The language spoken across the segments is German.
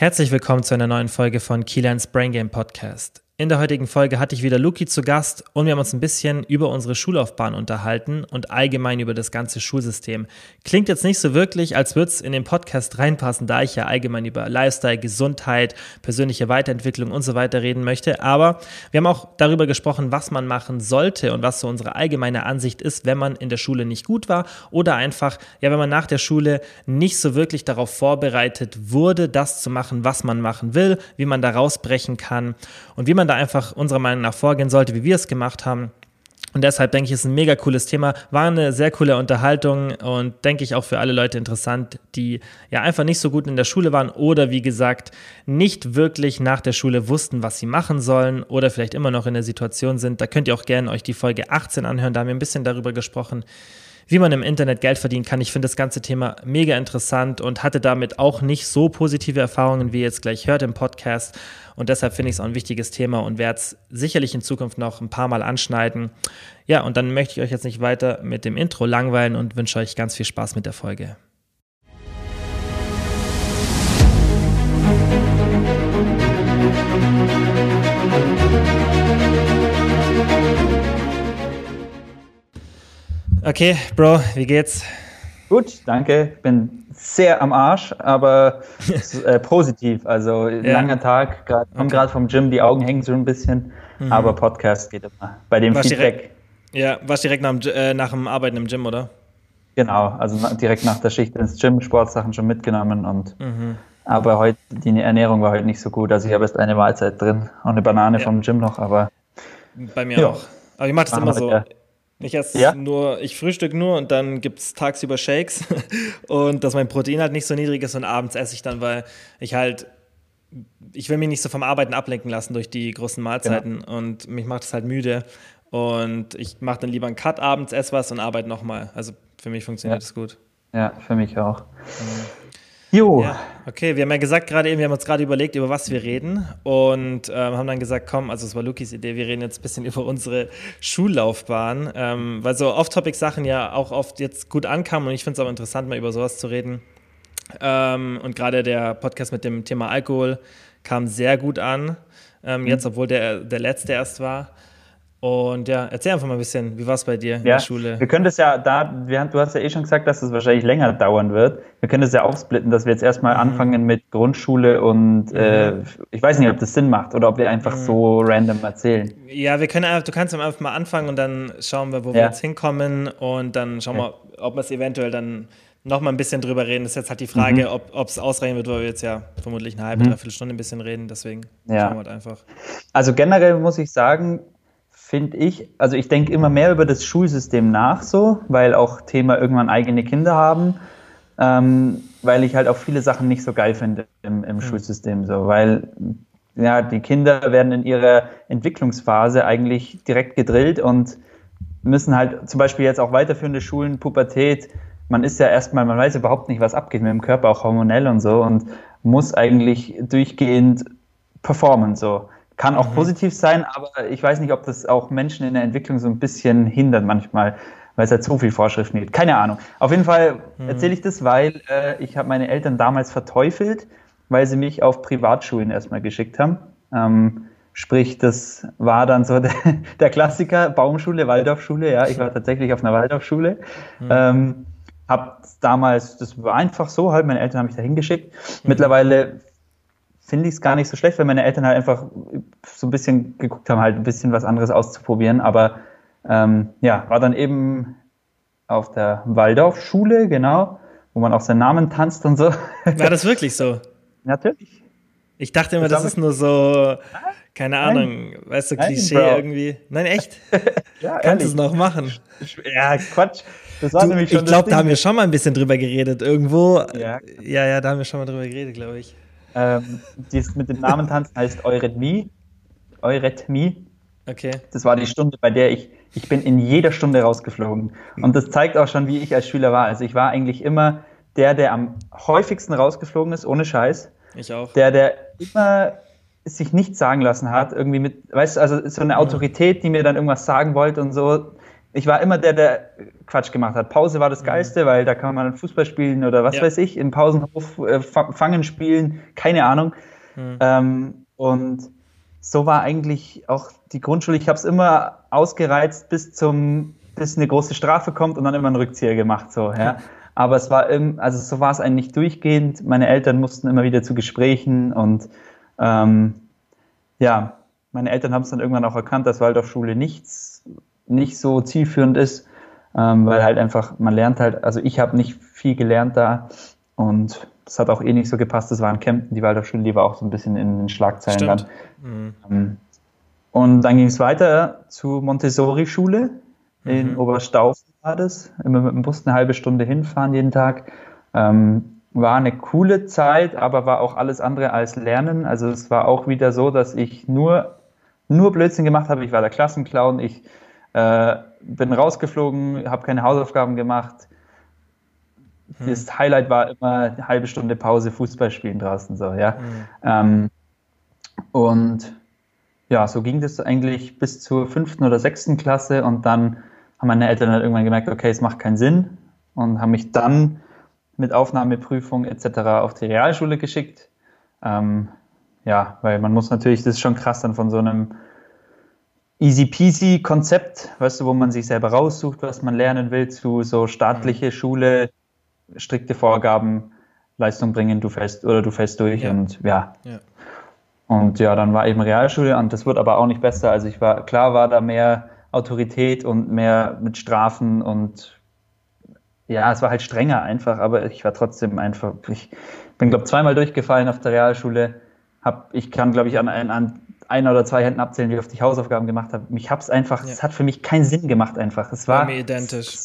Herzlich willkommen zu einer neuen Folge von Keylands Brain Game Podcast. In der heutigen Folge hatte ich wieder Luki zu Gast und wir haben uns ein bisschen über unsere Schullaufbahn unterhalten und allgemein über das ganze Schulsystem. Klingt jetzt nicht so wirklich, als würde es in den Podcast reinpassen, da ich ja allgemein über Lifestyle, Gesundheit, persönliche Weiterentwicklung und so weiter reden möchte. Aber wir haben auch darüber gesprochen, was man machen sollte und was so unsere allgemeine Ansicht ist, wenn man in der Schule nicht gut war oder einfach, ja, wenn man nach der Schule nicht so wirklich darauf vorbereitet wurde, das zu machen, was man machen will, wie man da rausbrechen kann und wie man da einfach unserer Meinung nach vorgehen sollte, wie wir es gemacht haben. Und deshalb denke ich, ist ein mega cooles Thema. War eine sehr coole Unterhaltung und denke ich auch für alle Leute interessant, die ja einfach nicht so gut in der Schule waren oder wie gesagt nicht wirklich nach der Schule wussten, was sie machen sollen oder vielleicht immer noch in der Situation sind. Da könnt ihr auch gerne euch die Folge 18 anhören. Da haben wir ein bisschen darüber gesprochen, wie man im Internet Geld verdienen kann. Ich finde das ganze Thema mega interessant und hatte damit auch nicht so positive Erfahrungen, wie ihr jetzt gleich hört im Podcast. Und deshalb finde ich es auch ein wichtiges Thema und werde es sicherlich in Zukunft noch ein paar Mal anschneiden. Ja, und dann möchte ich euch jetzt nicht weiter mit dem Intro langweilen und wünsche euch ganz viel Spaß mit der Folge. Okay, Bro, wie geht's? Gut, danke. Bin sehr am Arsch, aber äh, positiv. Also ja. langer Tag, grad, komme gerade vom Gym, die Augen hängen so ein bisschen, mhm. aber Podcast geht immer. Bei dem warst Feedback. Direkt, ja, warst direkt nach dem, äh, nach dem Arbeiten im Gym, oder? Genau, also direkt nach der Schicht ins Gym, Sportsachen schon mitgenommen und mhm. aber heute, die Ernährung war heute nicht so gut. Also ich habe erst eine Mahlzeit drin und eine Banane ja. vom Gym noch, aber. Bei mir ja. auch. Aber ich mache das immer so. Ja. Ich esse ja? nur, ich frühstück nur und dann gibt es tagsüber Shakes und dass mein Protein halt nicht so niedrig ist und abends esse ich dann, weil ich halt, ich will mich nicht so vom Arbeiten ablenken lassen durch die großen Mahlzeiten genau. und mich macht es halt müde und ich mache dann lieber einen Cut abends, esse was und arbeite nochmal. Also für mich funktioniert es ja. gut. Ja, für mich auch. Mhm. Jo. Ja, okay, wir haben ja gesagt gerade eben, wir haben uns gerade überlegt, über was wir reden und ähm, haben dann gesagt, komm, also es war Lukis Idee, wir reden jetzt ein bisschen über unsere Schullaufbahn, ähm, weil so Off-Topic-Sachen ja auch oft jetzt gut ankamen und ich finde es auch interessant, mal über sowas zu reden. Ähm, und gerade der Podcast mit dem Thema Alkohol kam sehr gut an, ähm, mhm. jetzt, obwohl der, der letzte erst war. Und ja, erzähl einfach mal ein bisschen, wie war es bei dir in ja, der Schule? Wir können das ja da, wir, du hast ja eh schon gesagt, dass es wahrscheinlich länger dauern wird. Wir können das ja aufsplitten, dass wir jetzt erstmal mhm. anfangen mit Grundschule und mhm. äh, ich weiß nicht, ob das Sinn macht oder ob wir einfach mhm. so random erzählen. Ja, wir können einfach, du kannst einfach mal anfangen und dann schauen wir, wo ja. wir jetzt hinkommen und dann schauen wir, ob wir es eventuell dann noch mal ein bisschen drüber reden. Das ist jetzt halt die Frage, mhm. ob es ausreichen wird, weil wir jetzt ja vermutlich eine halbe, mhm. dreiviertel Stunde ein bisschen reden. Deswegen ja. schauen wir halt einfach. Also generell muss ich sagen, finde ich, also ich denke immer mehr über das Schulsystem nach so, weil auch Thema irgendwann eigene Kinder haben, ähm, weil ich halt auch viele Sachen nicht so geil finde im, im mhm. Schulsystem so, weil ja, die Kinder werden in ihrer Entwicklungsphase eigentlich direkt gedrillt und müssen halt zum Beispiel jetzt auch weiterführende Schulen, Pubertät, man ist ja erstmal, man weiß überhaupt nicht, was abgeht mit dem Körper, auch hormonell und so und muss eigentlich durchgehend performen so. Kann auch mhm. positiv sein, aber ich weiß nicht, ob das auch Menschen in der Entwicklung so ein bisschen hindert manchmal, weil es halt so viel Vorschriften gibt. Keine Ahnung. Auf jeden Fall mhm. erzähle ich das, weil äh, ich habe meine Eltern damals verteufelt, weil sie mich auf Privatschulen erstmal geschickt haben. Ähm, sprich, das war dann so der, der, Klassiker, Baumschule, Waldorfschule. Ja, ich war tatsächlich auf einer Waldorfschule. Mhm. Ähm, hab damals, das war einfach so, halt, meine Eltern haben mich da hingeschickt. Mhm. Mittlerweile finde ich es gar nicht so schlecht, weil meine Eltern halt einfach so ein bisschen geguckt haben, halt ein bisschen was anderes auszuprobieren. Aber ähm, ja, war dann eben auf der Waldorfschule, genau, wo man auch seinen Namen tanzt und so. War das wirklich so? Natürlich. Ich dachte immer, das, das ist nur so, keine Ahnung, Nein. weißt du, Klischee Nein, irgendwie. Nein, echt? ja, Kannst du es noch machen? Ja, Quatsch. Das war du, nämlich schon ich glaube, da haben wir schon mal ein bisschen drüber geredet. Irgendwo. Ja, ja, ja da haben wir schon mal drüber geredet, glaube ich. Ähm, dies mit dem Namen tanzen heißt Eurythmie. Eurythmie. Okay. Das war die Stunde, bei der ich, ich bin in jeder Stunde rausgeflogen. Und das zeigt auch schon, wie ich als Schüler war. Also ich war eigentlich immer der, der am häufigsten rausgeflogen ist, ohne Scheiß. Ich auch. Der, der immer sich nichts sagen lassen hat, irgendwie mit, weißt du, also so eine Autorität, die mir dann irgendwas sagen wollte und so. Ich war immer der, der Quatsch gemacht hat. Pause war das mhm. Geilste, weil da kann man Fußball spielen oder was ja. weiß ich, im Pausenhof äh, fangen spielen, keine Ahnung. Mhm. Ähm, und so war eigentlich auch die Grundschule. Ich habe es immer ausgereizt bis zum, bis eine große Strafe kommt und dann immer einen Rückzieher gemacht, so, ja. Aber es war im, also so war es eigentlich durchgehend. Meine Eltern mussten immer wieder zu Gesprächen und ähm, ja, meine Eltern haben es dann irgendwann auch erkannt, dass Waldorfschule nichts, nicht so zielführend ist, ähm, weil halt einfach, man lernt halt, also ich habe nicht viel gelernt da und das hat auch eh nicht so gepasst. Das war in Kempten, die Waldorfschule, die war auch so ein bisschen in den Schlagzeilen Stimmt. dann. Mhm. Und dann ging es weiter zu Montessori-Schule in mhm. Oberstaufen war das. Immer mit dem Bus eine halbe Stunde hinfahren jeden Tag. Ähm, war eine coole Zeit, aber war auch alles andere als Lernen. Also es war auch wieder so, dass ich nur, nur Blödsinn gemacht habe. Ich war der Klassenclown, ich äh, bin rausgeflogen, habe keine Hausaufgaben gemacht, hm. Das Highlight war immer eine halbe Stunde Pause, Fußball spielen draußen so, ja. Hm. Ähm, und ja, so ging das eigentlich bis zur fünften oder sechsten Klasse und dann haben meine Eltern dann irgendwann gemerkt, okay, es macht keinen Sinn und haben mich dann mit Aufnahmeprüfung etc. auf die Realschule geschickt. Ähm, ja, weil man muss natürlich, das ist schon krass dann von so einem easy peasy Konzept, weißt du, wo man sich selber raussucht, was man lernen will, zu so staatliche mhm. Schule, strikte Vorgaben, Leistung bringen, du fällst oder du fällst durch ja. und ja. ja. Und ja, dann war eben Realschule und das wird aber auch nicht besser. Also ich war, klar war da mehr Autorität und mehr mit Strafen und ja, es war halt strenger einfach, aber ich war trotzdem einfach, ich bin glaube zweimal durchgefallen auf der Realschule. Hab, ich kann glaube ich an, an, an einer oder zwei Händen abzählen, wie oft ich Hausaufgaben gemacht habe. Mich hab's einfach, es hat für mich keinen Sinn gemacht einfach. Es war, war mir identisch.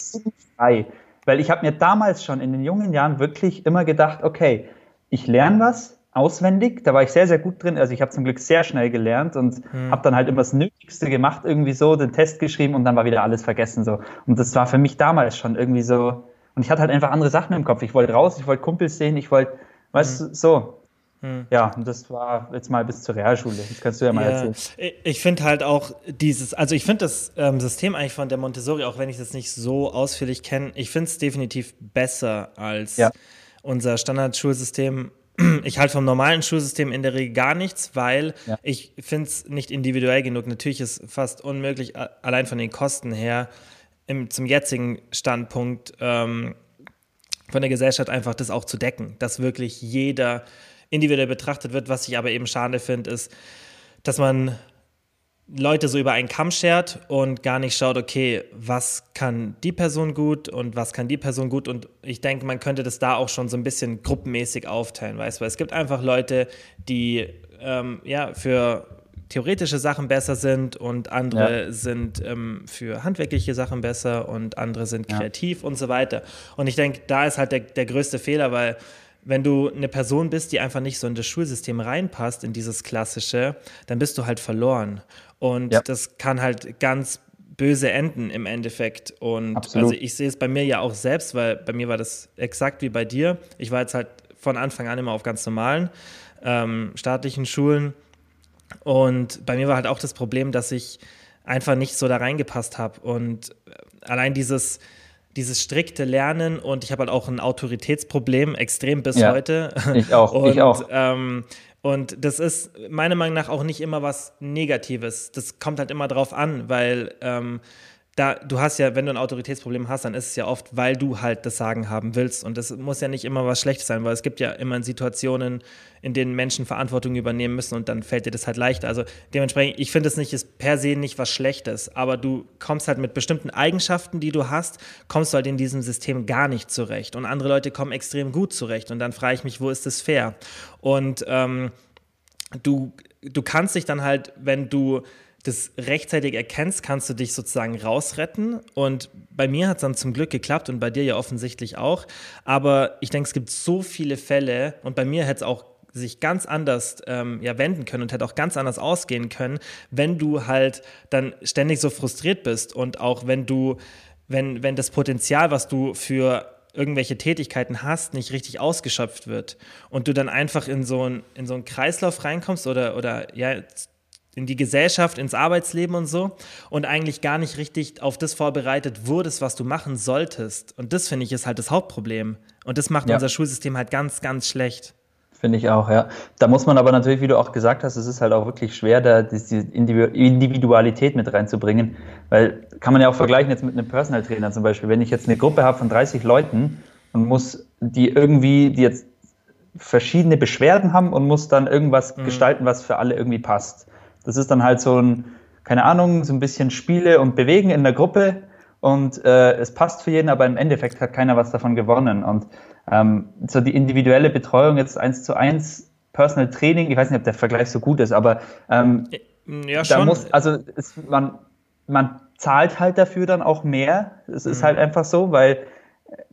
frei. Weil ich habe mir damals schon in den jungen Jahren wirklich immer gedacht, okay, ich lerne was auswendig, da war ich sehr, sehr gut drin. Also ich habe zum Glück sehr schnell gelernt und hm. habe dann halt immer das Nötigste gemacht, irgendwie so, den Test geschrieben und dann war wieder alles vergessen so. Und das war für mich damals schon irgendwie so. Und ich hatte halt einfach andere Sachen im Kopf. Ich wollte raus, ich wollte Kumpels sehen, ich wollte, weißt hm. du, so. Hm. Ja, und das war jetzt mal bis zur Realschule. Das kannst du ja mal ja, erzählen. Ich finde halt auch dieses, also ich finde das ähm, System eigentlich von der Montessori, auch wenn ich das nicht so ausführlich kenne, ich finde es definitiv besser als ja. unser Standardschulsystem. Ich halte vom normalen Schulsystem in der Regel gar nichts, weil ja. ich finde es nicht individuell genug. Natürlich ist es fast unmöglich, allein von den Kosten her, im, zum jetzigen Standpunkt ähm, von der Gesellschaft einfach das auch zu decken, dass wirklich jeder individuell betrachtet wird. Was ich aber eben schade finde, ist, dass man Leute so über einen Kamm schert und gar nicht schaut, okay, was kann die Person gut und was kann die Person gut. Und ich denke, man könnte das da auch schon so ein bisschen gruppenmäßig aufteilen, weißt du? Weil es gibt einfach Leute, die ähm, ja für theoretische Sachen besser sind und andere ja. sind ähm, für handwerkliche Sachen besser und andere sind kreativ ja. und so weiter. Und ich denke, da ist halt der, der größte Fehler, weil wenn du eine Person bist, die einfach nicht so in das Schulsystem reinpasst, in dieses klassische, dann bist du halt verloren. Und ja. das kann halt ganz böse enden im Endeffekt. Und Absolut. also ich sehe es bei mir ja auch selbst, weil bei mir war das exakt wie bei dir. Ich war jetzt halt von Anfang an immer auf ganz normalen ähm, staatlichen Schulen. Und bei mir war halt auch das Problem, dass ich einfach nicht so da reingepasst habe. Und allein dieses, dieses strikte Lernen und ich habe halt auch ein Autoritätsproblem, extrem bis ja, heute. Ich auch, und, ich auch. Ähm, und das ist meiner Meinung nach auch nicht immer was Negatives. Das kommt halt immer drauf an, weil ähm, da, du hast ja, wenn du ein Autoritätsproblem hast, dann ist es ja oft, weil du halt das Sagen haben willst. Und das muss ja nicht immer was Schlechtes sein, weil es gibt ja immer Situationen, in denen Menschen Verantwortung übernehmen müssen und dann fällt dir das halt leichter. Also dementsprechend, ich finde es nicht, ist per se nicht was Schlechtes, aber du kommst halt mit bestimmten Eigenschaften, die du hast, kommst du halt in diesem System gar nicht zurecht. Und andere Leute kommen extrem gut zurecht. Und dann frage ich mich, wo ist das fair? Und ähm, du, du kannst dich dann halt, wenn du das rechtzeitig erkennst, kannst du dich sozusagen rausretten. Und bei mir hat es dann zum Glück geklappt und bei dir ja offensichtlich auch. Aber ich denke, es gibt so viele Fälle und bei mir hätte es auch sich ganz anders ähm, ja, wenden können und hätte auch ganz anders ausgehen können, wenn du halt dann ständig so frustriert bist und auch wenn du, wenn, wenn das Potenzial, was du für irgendwelche Tätigkeiten hast, nicht richtig ausgeschöpft wird und du dann einfach in so, ein, in so einen Kreislauf reinkommst oder, oder ja, in die Gesellschaft, ins Arbeitsleben und so und eigentlich gar nicht richtig auf das vorbereitet wurdest, was du machen solltest. Und das finde ich ist halt das Hauptproblem. Und das macht ja. unser Schulsystem halt ganz, ganz schlecht. Finde ich auch, ja. Da muss man aber natürlich, wie du auch gesagt hast, es ist halt auch wirklich schwer, da diese Individualität mit reinzubringen, weil kann man ja auch vergleichen jetzt mit einem Personal Trainer zum Beispiel. Wenn ich jetzt eine Gruppe habe von 30 Leuten und muss die irgendwie, die jetzt verschiedene Beschwerden haben und muss dann irgendwas mhm. gestalten, was für alle irgendwie passt das ist dann halt so ein, keine Ahnung, so ein bisschen Spiele und Bewegen in der Gruppe und äh, es passt für jeden, aber im Endeffekt hat keiner was davon gewonnen. Und ähm, so die individuelle Betreuung jetzt eins zu eins, Personal Training, ich weiß nicht, ob der Vergleich so gut ist, aber ähm, ja, schon. da muss, also es, man, man zahlt halt dafür dann auch mehr. Es ist mhm. halt einfach so, weil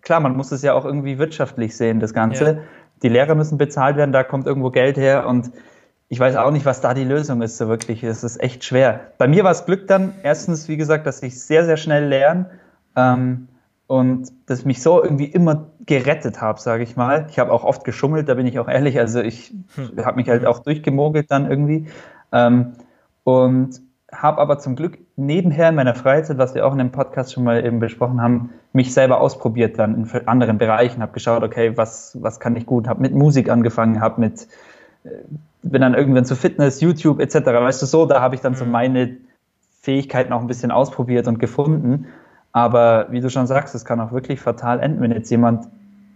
klar, man muss es ja auch irgendwie wirtschaftlich sehen, das Ganze. Ja. Die Lehrer müssen bezahlt werden, da kommt irgendwo Geld her und ich weiß auch nicht, was da die Lösung ist, so wirklich. Es ist echt schwer. Bei mir war es Glück dann, erstens, wie gesagt, dass ich sehr, sehr schnell lerne ähm, und dass ich mich so irgendwie immer gerettet habe, sage ich mal. Ich habe auch oft geschummelt, da bin ich auch ehrlich. Also ich hm. habe mich halt auch durchgemogelt dann irgendwie. Ähm, und habe aber zum Glück nebenher in meiner Freizeit, was wir auch in dem Podcast schon mal eben besprochen haben, mich selber ausprobiert dann in anderen Bereichen, habe geschaut, okay, was, was kann ich gut, habe mit Musik angefangen, habe mit äh, bin dann irgendwann zu Fitness, YouTube etc. Weißt du so, da habe ich dann so mhm. meine Fähigkeiten auch ein bisschen ausprobiert und gefunden. Aber wie du schon sagst, es kann auch wirklich fatal enden, wenn jetzt jemand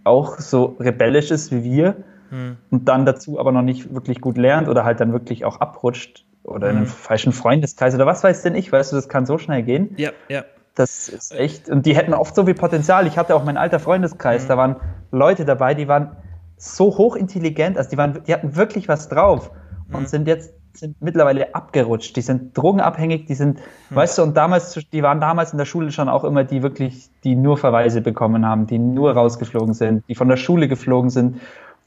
auch so rebellisch ist wie wir mhm. und dann dazu aber noch nicht wirklich gut lernt oder halt dann wirklich auch abrutscht oder in einen mhm. falschen Freundeskreis oder was weiß denn ich, weißt du, das kann so schnell gehen. Ja, ja. Das ist echt, und die hätten oft so viel Potenzial. Ich hatte auch meinen alter Freundeskreis, mhm. da waren Leute dabei, die waren so hochintelligent, also die, waren, die hatten wirklich was drauf und mhm. sind jetzt sind mittlerweile abgerutscht. Die sind drogenabhängig, die sind, mhm. weißt du, und damals, die waren damals in der Schule schon auch immer die wirklich, die nur Verweise bekommen haben, die nur rausgeflogen sind, die von der Schule geflogen sind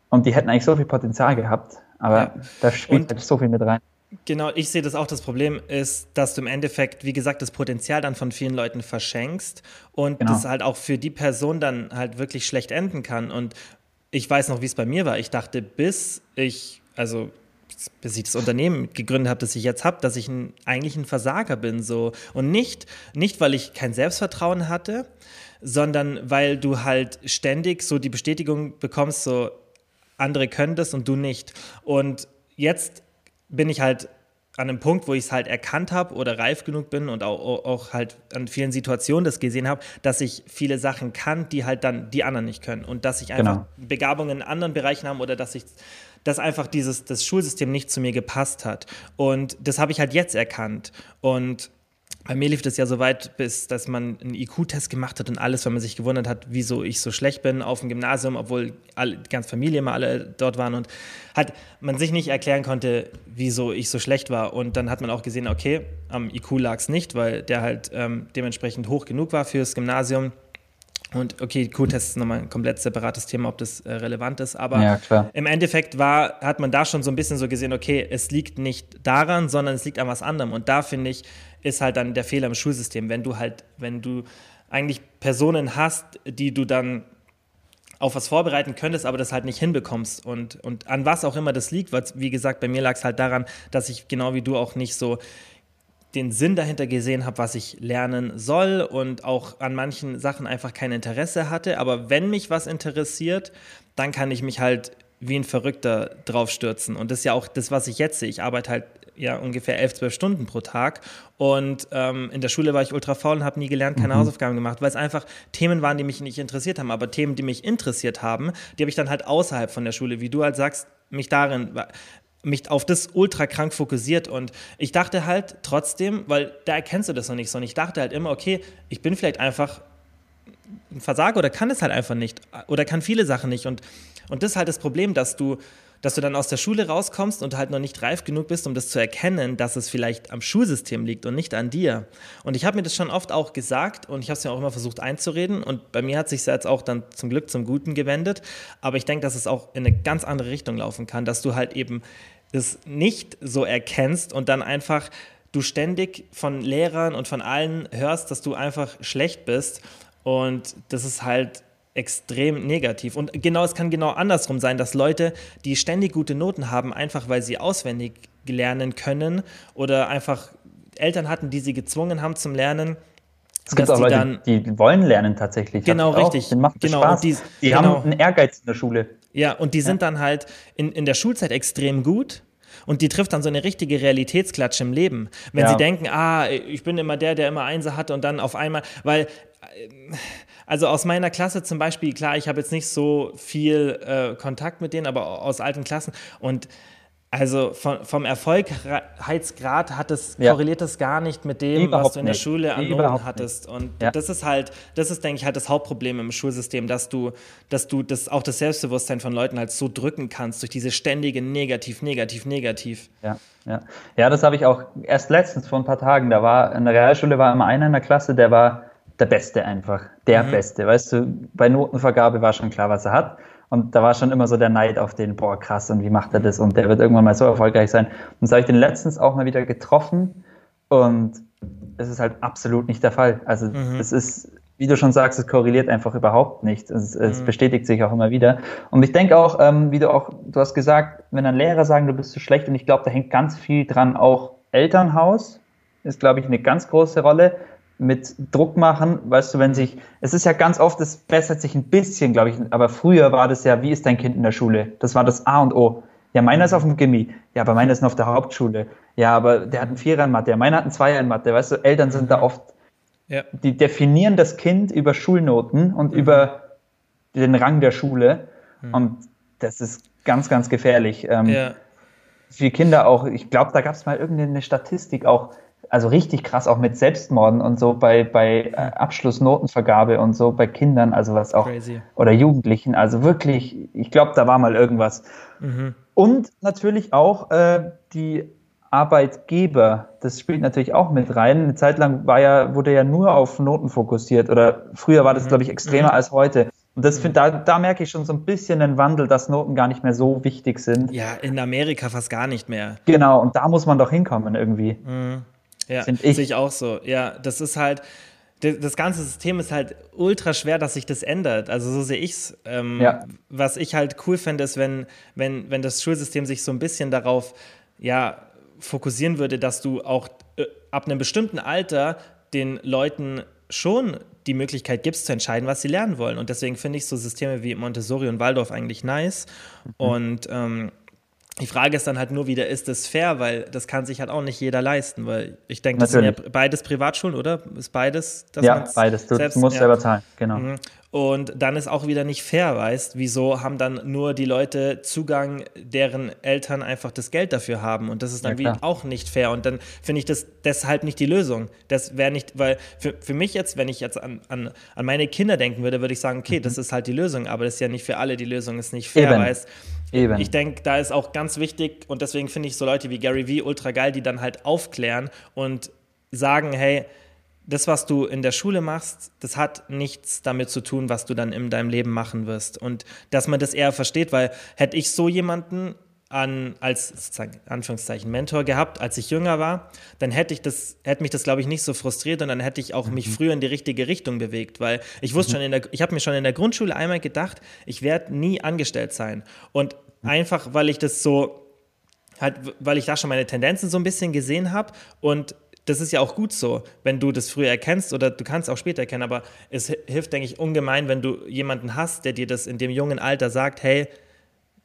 und die hätten eigentlich so viel Potenzial gehabt. Aber ja. da spielt und halt so viel mit rein. Genau, ich sehe das auch. Das Problem ist, dass du im Endeffekt, wie gesagt, das Potenzial dann von vielen Leuten verschenkst und genau. das halt auch für die Person dann halt wirklich schlecht enden kann. Und ich weiß noch, wie es bei mir war. Ich dachte, bis ich, also bis ich das Unternehmen gegründet habe, das ich jetzt habe, dass ich ein, eigentlich ein Versager bin. So. Und nicht, nicht, weil ich kein Selbstvertrauen hatte, sondern weil du halt ständig so die Bestätigung bekommst, so andere können das und du nicht. Und jetzt bin ich halt an einem Punkt, wo ich es halt erkannt habe oder reif genug bin und auch, auch, halt an vielen Situationen das gesehen habe, dass ich viele Sachen kann, die halt dann die anderen nicht können. Und dass ich einfach genau. Begabungen in anderen Bereichen habe oder dass ich dass einfach dieses das Schulsystem nicht zu mir gepasst hat. Und das habe ich halt jetzt erkannt. Und bei mir lief das ja so weit, bis dass man einen IQ-Test gemacht hat und alles, weil man sich gewundert hat, wieso ich so schlecht bin auf dem Gymnasium, obwohl alle, die ganze Familie immer alle dort waren und hat man sich nicht erklären konnte, wieso ich so schlecht war. Und dann hat man auch gesehen, okay, am IQ lag es nicht, weil der halt ähm, dementsprechend hoch genug war fürs Gymnasium. Und okay, IQ-Test ist nochmal ein komplett separates Thema, ob das äh, relevant ist. Aber ja, im Endeffekt war, hat man da schon so ein bisschen so gesehen, okay, es liegt nicht daran, sondern es liegt an was anderem. Und da finde ich, ist halt dann der Fehler im Schulsystem, wenn du halt, wenn du eigentlich Personen hast, die du dann auf was vorbereiten könntest, aber das halt nicht hinbekommst. Und, und an was auch immer das liegt, weil, wie gesagt, bei mir lag es halt daran, dass ich genau wie du auch nicht so den Sinn dahinter gesehen habe, was ich lernen soll und auch an manchen Sachen einfach kein Interesse hatte. Aber wenn mich was interessiert, dann kann ich mich halt wie ein Verrückter drauf stürzen. Und das ist ja auch das, was ich jetzt sehe. Ich arbeite halt ja ungefähr elf, zwölf Stunden pro Tag. Und ähm, in der Schule war ich ultra faul und habe nie gelernt, keine mhm. Hausaufgaben gemacht, weil es einfach Themen waren, die mich nicht interessiert haben. Aber Themen, die mich interessiert haben, die habe ich dann halt außerhalb von der Schule, wie du halt sagst, mich darin mich auf das ultra krank fokussiert. Und ich dachte halt trotzdem, weil da erkennst du das noch nicht so und ich dachte halt immer, okay, ich bin vielleicht einfach ein Versager oder kann es halt einfach nicht oder kann viele Sachen nicht. Und, und das ist halt das Problem, dass du dass du dann aus der Schule rauskommst und halt noch nicht reif genug bist, um das zu erkennen, dass es vielleicht am Schulsystem liegt und nicht an dir. Und ich habe mir das schon oft auch gesagt und ich habe es mir auch immer versucht einzureden und bei mir hat sich jetzt auch dann zum Glück zum Guten gewendet. Aber ich denke, dass es auch in eine ganz andere Richtung laufen kann, dass du halt eben es nicht so erkennst und dann einfach du ständig von Lehrern und von allen hörst, dass du einfach schlecht bist. Und das ist halt extrem negativ. Und genau, es kann genau andersrum sein, dass Leute, die ständig gute Noten haben, einfach weil sie auswendig lernen können oder einfach Eltern hatten, die sie gezwungen haben zum Lernen. Es gibt auch Leute, dann, die wollen lernen tatsächlich. Genau, richtig. Den macht genau, Spaß. Die, die genau. haben einen Ehrgeiz in der Schule. Ja, und die sind ja. dann halt in, in der Schulzeit extrem gut. Und die trifft dann so eine richtige Realitätsklatsche im Leben. Wenn ja. sie denken, ah, ich bin immer der, der immer Einser hatte und dann auf einmal, weil, äh, also aus meiner Klasse zum Beispiel, klar, ich habe jetzt nicht so viel äh, Kontakt mit denen, aber aus alten Klassen und also von, vom Erfolgheitsgrad hat es, ja. korreliert das gar nicht mit dem, Überhaupt was du in der nicht. Schule an Noten hattest. Und ja. das ist halt, das ist, denke ich, halt das Hauptproblem im Schulsystem, dass du, dass du das, auch das Selbstbewusstsein von Leuten halt so drücken kannst, durch diese ständige Negativ, Negativ, Negativ. Ja, ja. Ja, das habe ich auch erst letztens vor ein paar Tagen, da war in der Realschule war immer einer in der Klasse, der war der Beste einfach, der mhm. Beste. Weißt du, bei Notenvergabe war schon klar, was er hat. Und da war schon immer so der Neid auf den, boah, krass, und wie macht er das? Und der wird irgendwann mal so erfolgreich sein. Und so habe ich den letztens auch mal wieder getroffen und es ist halt absolut nicht der Fall. Also mhm. es ist, wie du schon sagst, es korreliert einfach überhaupt nicht. Es, es mhm. bestätigt sich auch immer wieder. Und ich denke auch, ähm, wie du auch, du hast gesagt, wenn ein Lehrer sagen, du bist zu schlecht, und ich glaube, da hängt ganz viel dran, auch Elternhaus ist, glaube ich, eine ganz große Rolle mit Druck machen, weißt du, wenn sich, es ist ja ganz oft, es bessert sich ein bisschen, glaube ich, aber früher war das ja, wie ist dein Kind in der Schule? Das war das A und O. Ja, meiner ist auf dem Gimmi. Ja, aber meiner ist noch auf der Hauptschule. Ja, aber der hat einen Vierer in Mathe. Ja, meiner hat einen Zweier in Mathe. Weißt du, Eltern sind da oft, ja. die definieren das Kind über Schulnoten und mhm. über den Rang der Schule. Mhm. Und das ist ganz, ganz gefährlich. Ähm, ja. Viele Kinder auch, ich glaube, da gab es mal irgendeine Statistik auch, also richtig krass auch mit Selbstmorden und so bei, bei äh, Abschlussnotenvergabe und so bei Kindern, also was auch Crazy. oder Jugendlichen, also wirklich, ich glaube, da war mal irgendwas. Mhm. Und natürlich auch äh, die Arbeitgeber, das spielt natürlich auch mit rein. Eine Zeit lang war ja, wurde ja nur auf Noten fokussiert oder früher war das, mhm. glaube ich, extremer mhm. als heute. Und das find, da, da merke ich schon so ein bisschen den Wandel, dass Noten gar nicht mehr so wichtig sind. Ja, in Amerika fast gar nicht mehr. Genau, und da muss man doch hinkommen irgendwie. Mhm. Ja, ich. sehe ich auch so. Ja, das ist halt, das ganze System ist halt ultra schwer, dass sich das ändert. Also so sehe ich es. Ähm, ja. Was ich halt cool fände, ist, wenn, wenn, wenn das Schulsystem sich so ein bisschen darauf ja, fokussieren würde, dass du auch äh, ab einem bestimmten Alter den Leuten schon die Möglichkeit gibst zu entscheiden, was sie lernen wollen. Und deswegen finde ich so Systeme wie Montessori und Waldorf eigentlich nice. Mhm. Und ähm, die Frage ist dann halt nur wieder, ist das fair, weil das kann sich halt auch nicht jeder leisten, weil ich denke, das Natürlich. sind ja beides Privatschulen, oder? Ist beides? ja, beides. Du selbst, musst ja. selber zahlen, genau. Mhm. Und dann ist auch wieder nicht fair, weißt, wieso haben dann nur die Leute Zugang, deren Eltern einfach das Geld dafür haben und das ist dann ja, auch nicht fair und dann finde ich das deshalb nicht die Lösung. Das wäre nicht, weil für, für mich jetzt, wenn ich jetzt an, an, an meine Kinder denken würde, würde ich sagen, okay, mhm. das ist halt die Lösung, aber das ist ja nicht für alle die Lösung, ist nicht fair, Eben. weißt. Eben. Ich denke, da ist auch ganz wichtig und deswegen finde ich so Leute wie Gary Vee ultra geil, die dann halt aufklären und sagen, hey, das, was du in der Schule machst, das hat nichts damit zu tun, was du dann in deinem Leben machen wirst. Und dass man das eher versteht, weil hätte ich so jemanden an, als sozusagen Anführungszeichen Mentor gehabt, als ich jünger war, dann hätte ich das, hätte mich das, glaube ich, nicht so frustriert und dann hätte ich auch mhm. mich früher in die richtige Richtung bewegt, weil ich wusste mhm. schon in der, ich habe mir schon in der Grundschule einmal gedacht, ich werde nie angestellt sein. Und mhm. einfach, weil ich das so, halt, weil ich da schon meine Tendenzen so ein bisschen gesehen habe und das ist ja auch gut so, wenn du das früher erkennst oder du kannst auch später erkennen, aber es hilft, denke ich, ungemein, wenn du jemanden hast, der dir das in dem jungen Alter sagt, hey,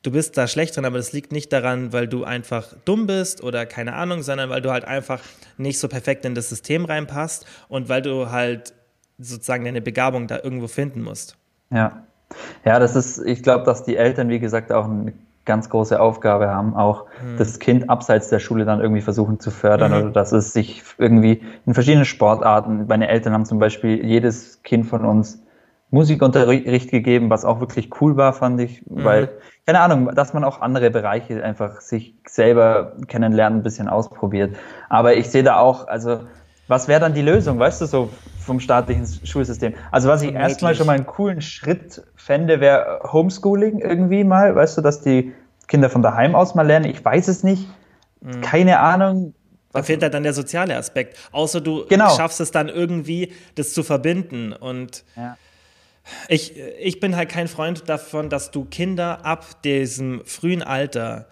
du bist da schlecht drin, aber das liegt nicht daran, weil du einfach dumm bist oder keine Ahnung, sondern weil du halt einfach nicht so perfekt in das System reinpasst und weil du halt sozusagen deine Begabung da irgendwo finden musst. Ja. Ja, das ist, ich glaube, dass die Eltern, wie gesagt, auch eine ganz große Aufgabe haben, auch mhm. das Kind abseits der Schule dann irgendwie versuchen zu fördern mhm. oder dass es sich irgendwie in verschiedenen Sportarten, meine Eltern haben zum Beispiel jedes Kind von uns Musikunterricht gegeben, was auch wirklich cool war, fand ich, mhm. weil, keine Ahnung, dass man auch andere Bereiche einfach sich selber kennenlernen, ein bisschen ausprobiert. Aber ich sehe da auch, also, was wäre dann die Lösung, weißt du, so vom staatlichen Schulsystem? Also, was ich erstmal schon mal einen coolen Schritt fände, wäre Homeschooling irgendwie mal, weißt du, dass die Kinder von daheim aus mal lernen. Ich weiß es nicht. Mhm. Keine Ahnung. Da fehlt halt dann der soziale Aspekt. Außer du genau. schaffst es dann irgendwie, das zu verbinden. Und ja. Ich, ich bin halt kein Freund davon, dass du Kinder ab diesem frühen Alter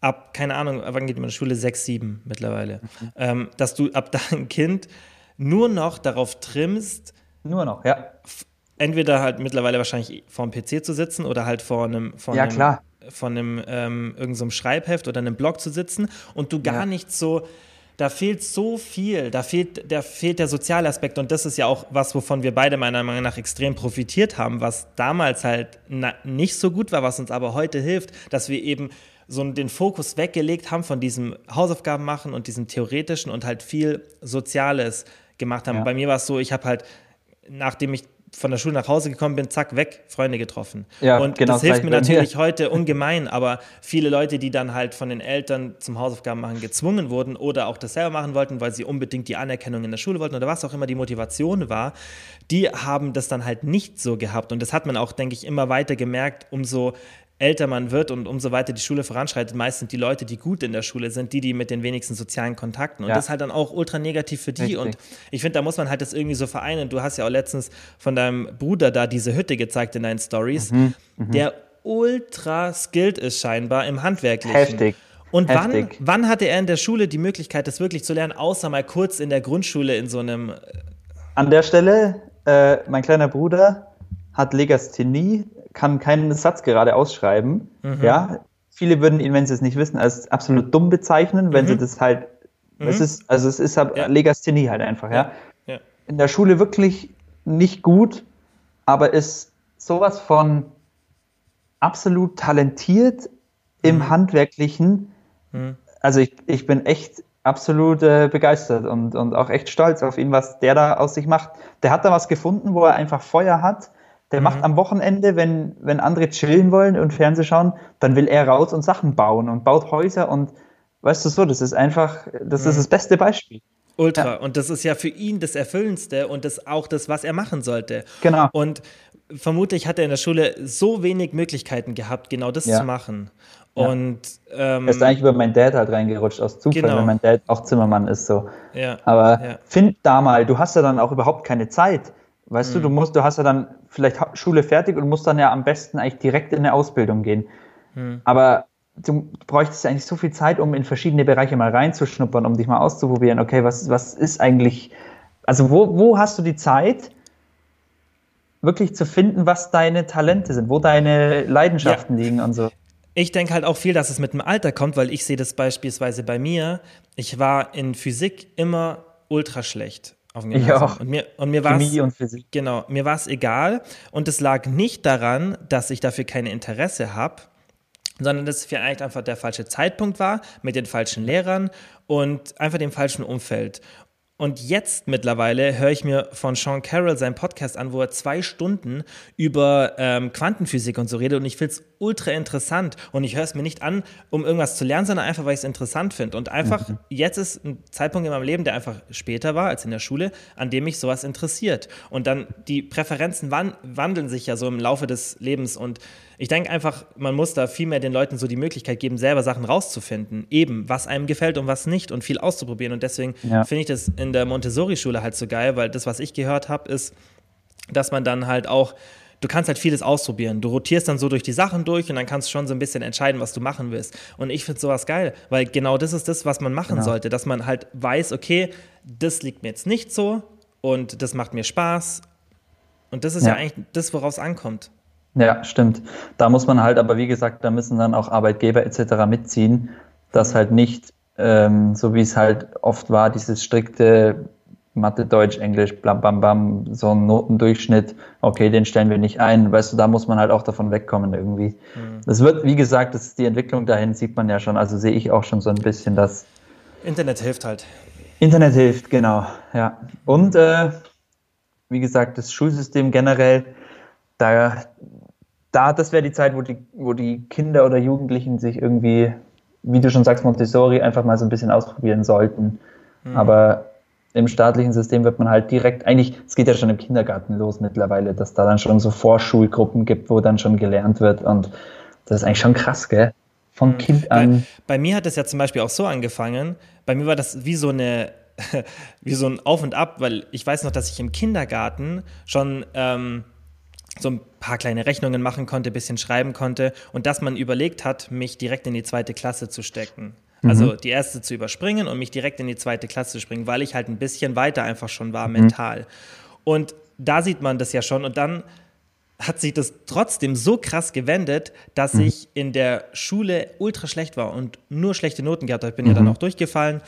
ab, keine Ahnung, wann geht man in die Schule? Sechs, sieben mittlerweile. Mhm. Ähm, dass du ab deinem Kind nur noch darauf trimmst, nur noch, ja. Entweder halt mittlerweile wahrscheinlich vor dem PC zu sitzen oder halt vor einem, vor ja, einem, klar. Von einem ähm, irgendeinem so Schreibheft oder einem Blog zu sitzen und du gar ja. nicht so da fehlt so viel, da fehlt, da fehlt der soziale Aspekt und das ist ja auch was, wovon wir beide meiner Meinung nach extrem profitiert haben, was damals halt nicht so gut war, was uns aber heute hilft, dass wir eben so den Fokus weggelegt haben von diesem Hausaufgaben machen und diesem theoretischen und halt viel Soziales gemacht haben. Ja. Bei mir war es so, ich habe halt, nachdem ich von der Schule nach Hause gekommen bin, zack, weg, Freunde getroffen. Ja, und genau, das hilft mir natürlich heute ungemein, aber viele Leute, die dann halt von den Eltern zum Hausaufgaben machen gezwungen wurden oder auch das selber machen wollten, weil sie unbedingt die Anerkennung in der Schule wollten oder was auch immer die Motivation war, die haben das dann halt nicht so gehabt. Und das hat man auch, denke ich, immer weiter gemerkt, umso älter man wird und umso weiter die Schule voranschreitet, meistens die Leute, die gut in der Schule sind, die, die mit den wenigsten sozialen Kontakten. Und ja. das ist halt dann auch ultra negativ für die. Richtig. Und ich finde, da muss man halt das irgendwie so vereinen. Du hast ja auch letztens von deinem Bruder da diese Hütte gezeigt in deinen Stories, mhm. Mhm. der ultra skilled ist scheinbar im Handwerklichen. Heftig. Und wann, wann hatte er in der Schule die Möglichkeit, das wirklich zu lernen, außer mal kurz in der Grundschule in so einem. Äh, An der Stelle, äh, mein kleiner Bruder hat Legasthenie, kann keinen Satz gerade ausschreiben. Mhm. Ja, viele würden ihn, wenn sie es nicht wissen, als absolut dumm bezeichnen, wenn mhm. sie das halt, mhm. es ist, also es ist halt ja. Legasthenie halt einfach, ja. ja. In der Schule wirklich nicht gut, aber ist sowas von absolut talentiert im mhm. Handwerklichen. Mhm. Also ich, ich bin echt absolut äh, begeistert und, und auch echt stolz auf ihn, was der da aus sich macht. Der hat da was gefunden, wo er einfach Feuer hat der mhm. macht am Wochenende, wenn, wenn andere chillen wollen und Fernsehen schauen, dann will er raus und Sachen bauen und baut Häuser und weißt du so, das ist einfach, das mhm. ist das beste Beispiel. Ultra. Ja. Und das ist ja für ihn das Erfüllendste und das auch das, was er machen sollte. Genau. Und vermutlich hat er in der Schule so wenig Möglichkeiten gehabt, genau das ja. zu machen. Und ähm, er ist eigentlich über meinen Dad halt reingerutscht aus Zufall, genau. weil mein Dad auch Zimmermann ist so. Ja. Aber ja. find da mal, du hast ja dann auch überhaupt keine Zeit. Weißt mhm. du, du musst, du hast ja dann vielleicht Schule fertig und musst dann ja am besten eigentlich direkt in eine Ausbildung gehen. Mhm. Aber du bräuchtest eigentlich so viel Zeit, um in verschiedene Bereiche mal reinzuschnuppern, um dich mal auszuprobieren. Okay, was, was ist eigentlich, also wo, wo hast du die Zeit, wirklich zu finden, was deine Talente sind, wo deine Leidenschaften ja. liegen und so? Ich denke halt auch viel, dass es mit dem Alter kommt, weil ich sehe das beispielsweise bei mir. Ich war in Physik immer ultra schlecht auf dem Gymnasium. Ja. Und mir, und mir war es genau, mir war es egal und es lag nicht daran, dass ich dafür kein Interesse habe, sondern dass es vielleicht einfach der falsche Zeitpunkt war mit den falschen Lehrern und einfach dem falschen Umfeld. Und jetzt mittlerweile höre ich mir von Sean Carroll seinen Podcast an, wo er zwei Stunden über ähm, Quantenphysik und so redet. Und ich finde es ultra interessant. Und ich höre es mir nicht an, um irgendwas zu lernen, sondern einfach, weil ich es interessant finde. Und einfach, mhm. jetzt ist ein Zeitpunkt in meinem Leben, der einfach später war als in der Schule, an dem mich sowas interessiert. Und dann die Präferenzen wandeln sich ja so im Laufe des Lebens. Und ich denke einfach, man muss da viel mehr den Leuten so die Möglichkeit geben, selber Sachen rauszufinden, eben was einem gefällt und was nicht und viel auszuprobieren. Und deswegen ja. finde ich das in der Montessori-Schule halt so geil, weil das, was ich gehört habe, ist, dass man dann halt auch du kannst halt vieles ausprobieren. Du rotierst dann so durch die Sachen durch und dann kannst du schon so ein bisschen entscheiden, was du machen willst. Und ich finde sowas geil, weil genau das ist das, was man machen genau. sollte, dass man halt weiß, okay, das liegt mir jetzt nicht so und das macht mir Spaß. Und das ist ja, ja eigentlich das, woraus es ankommt. Ja, stimmt. Da muss man halt, aber wie gesagt, da müssen dann auch Arbeitgeber etc. mitziehen, dass halt nicht, ähm, so wie es halt oft war, dieses strikte Mathe, Deutsch, Englisch, blam, bam, bam, so ein Notendurchschnitt, okay, den stellen wir nicht ein. Weißt du, da muss man halt auch davon wegkommen irgendwie. Mhm. Das wird, wie gesagt, das ist die Entwicklung dahin, sieht man ja schon, also sehe ich auch schon so ein bisschen, dass. Internet hilft halt. Internet hilft, genau, ja. Und, äh, wie gesagt, das Schulsystem generell, da da, das wäre die Zeit, wo die, wo die Kinder oder Jugendlichen sich irgendwie, wie du schon sagst, Montessori einfach mal so ein bisschen ausprobieren sollten. Mhm. Aber im staatlichen System wird man halt direkt, eigentlich, es geht ja schon im Kindergarten los mittlerweile, dass da dann schon so Vorschulgruppen gibt, wo dann schon gelernt wird und das ist eigentlich schon krass, gell? Von mhm. Kind an. Bei, bei mir hat es ja zum Beispiel auch so angefangen, bei mir war das wie so eine, wie so ein Auf und Ab, weil ich weiß noch, dass ich im Kindergarten schon ähm, so ein paar kleine Rechnungen machen konnte, ein bisschen schreiben konnte und dass man überlegt hat, mich direkt in die zweite Klasse zu stecken. Also mhm. die erste zu überspringen und mich direkt in die zweite Klasse zu springen, weil ich halt ein bisschen weiter einfach schon war mhm. mental. Und da sieht man das ja schon und dann hat sich das trotzdem so krass gewendet, dass mhm. ich in der Schule ultra schlecht war und nur schlechte Noten gehabt habe. Ich bin ja dann mhm. auch durchgefallen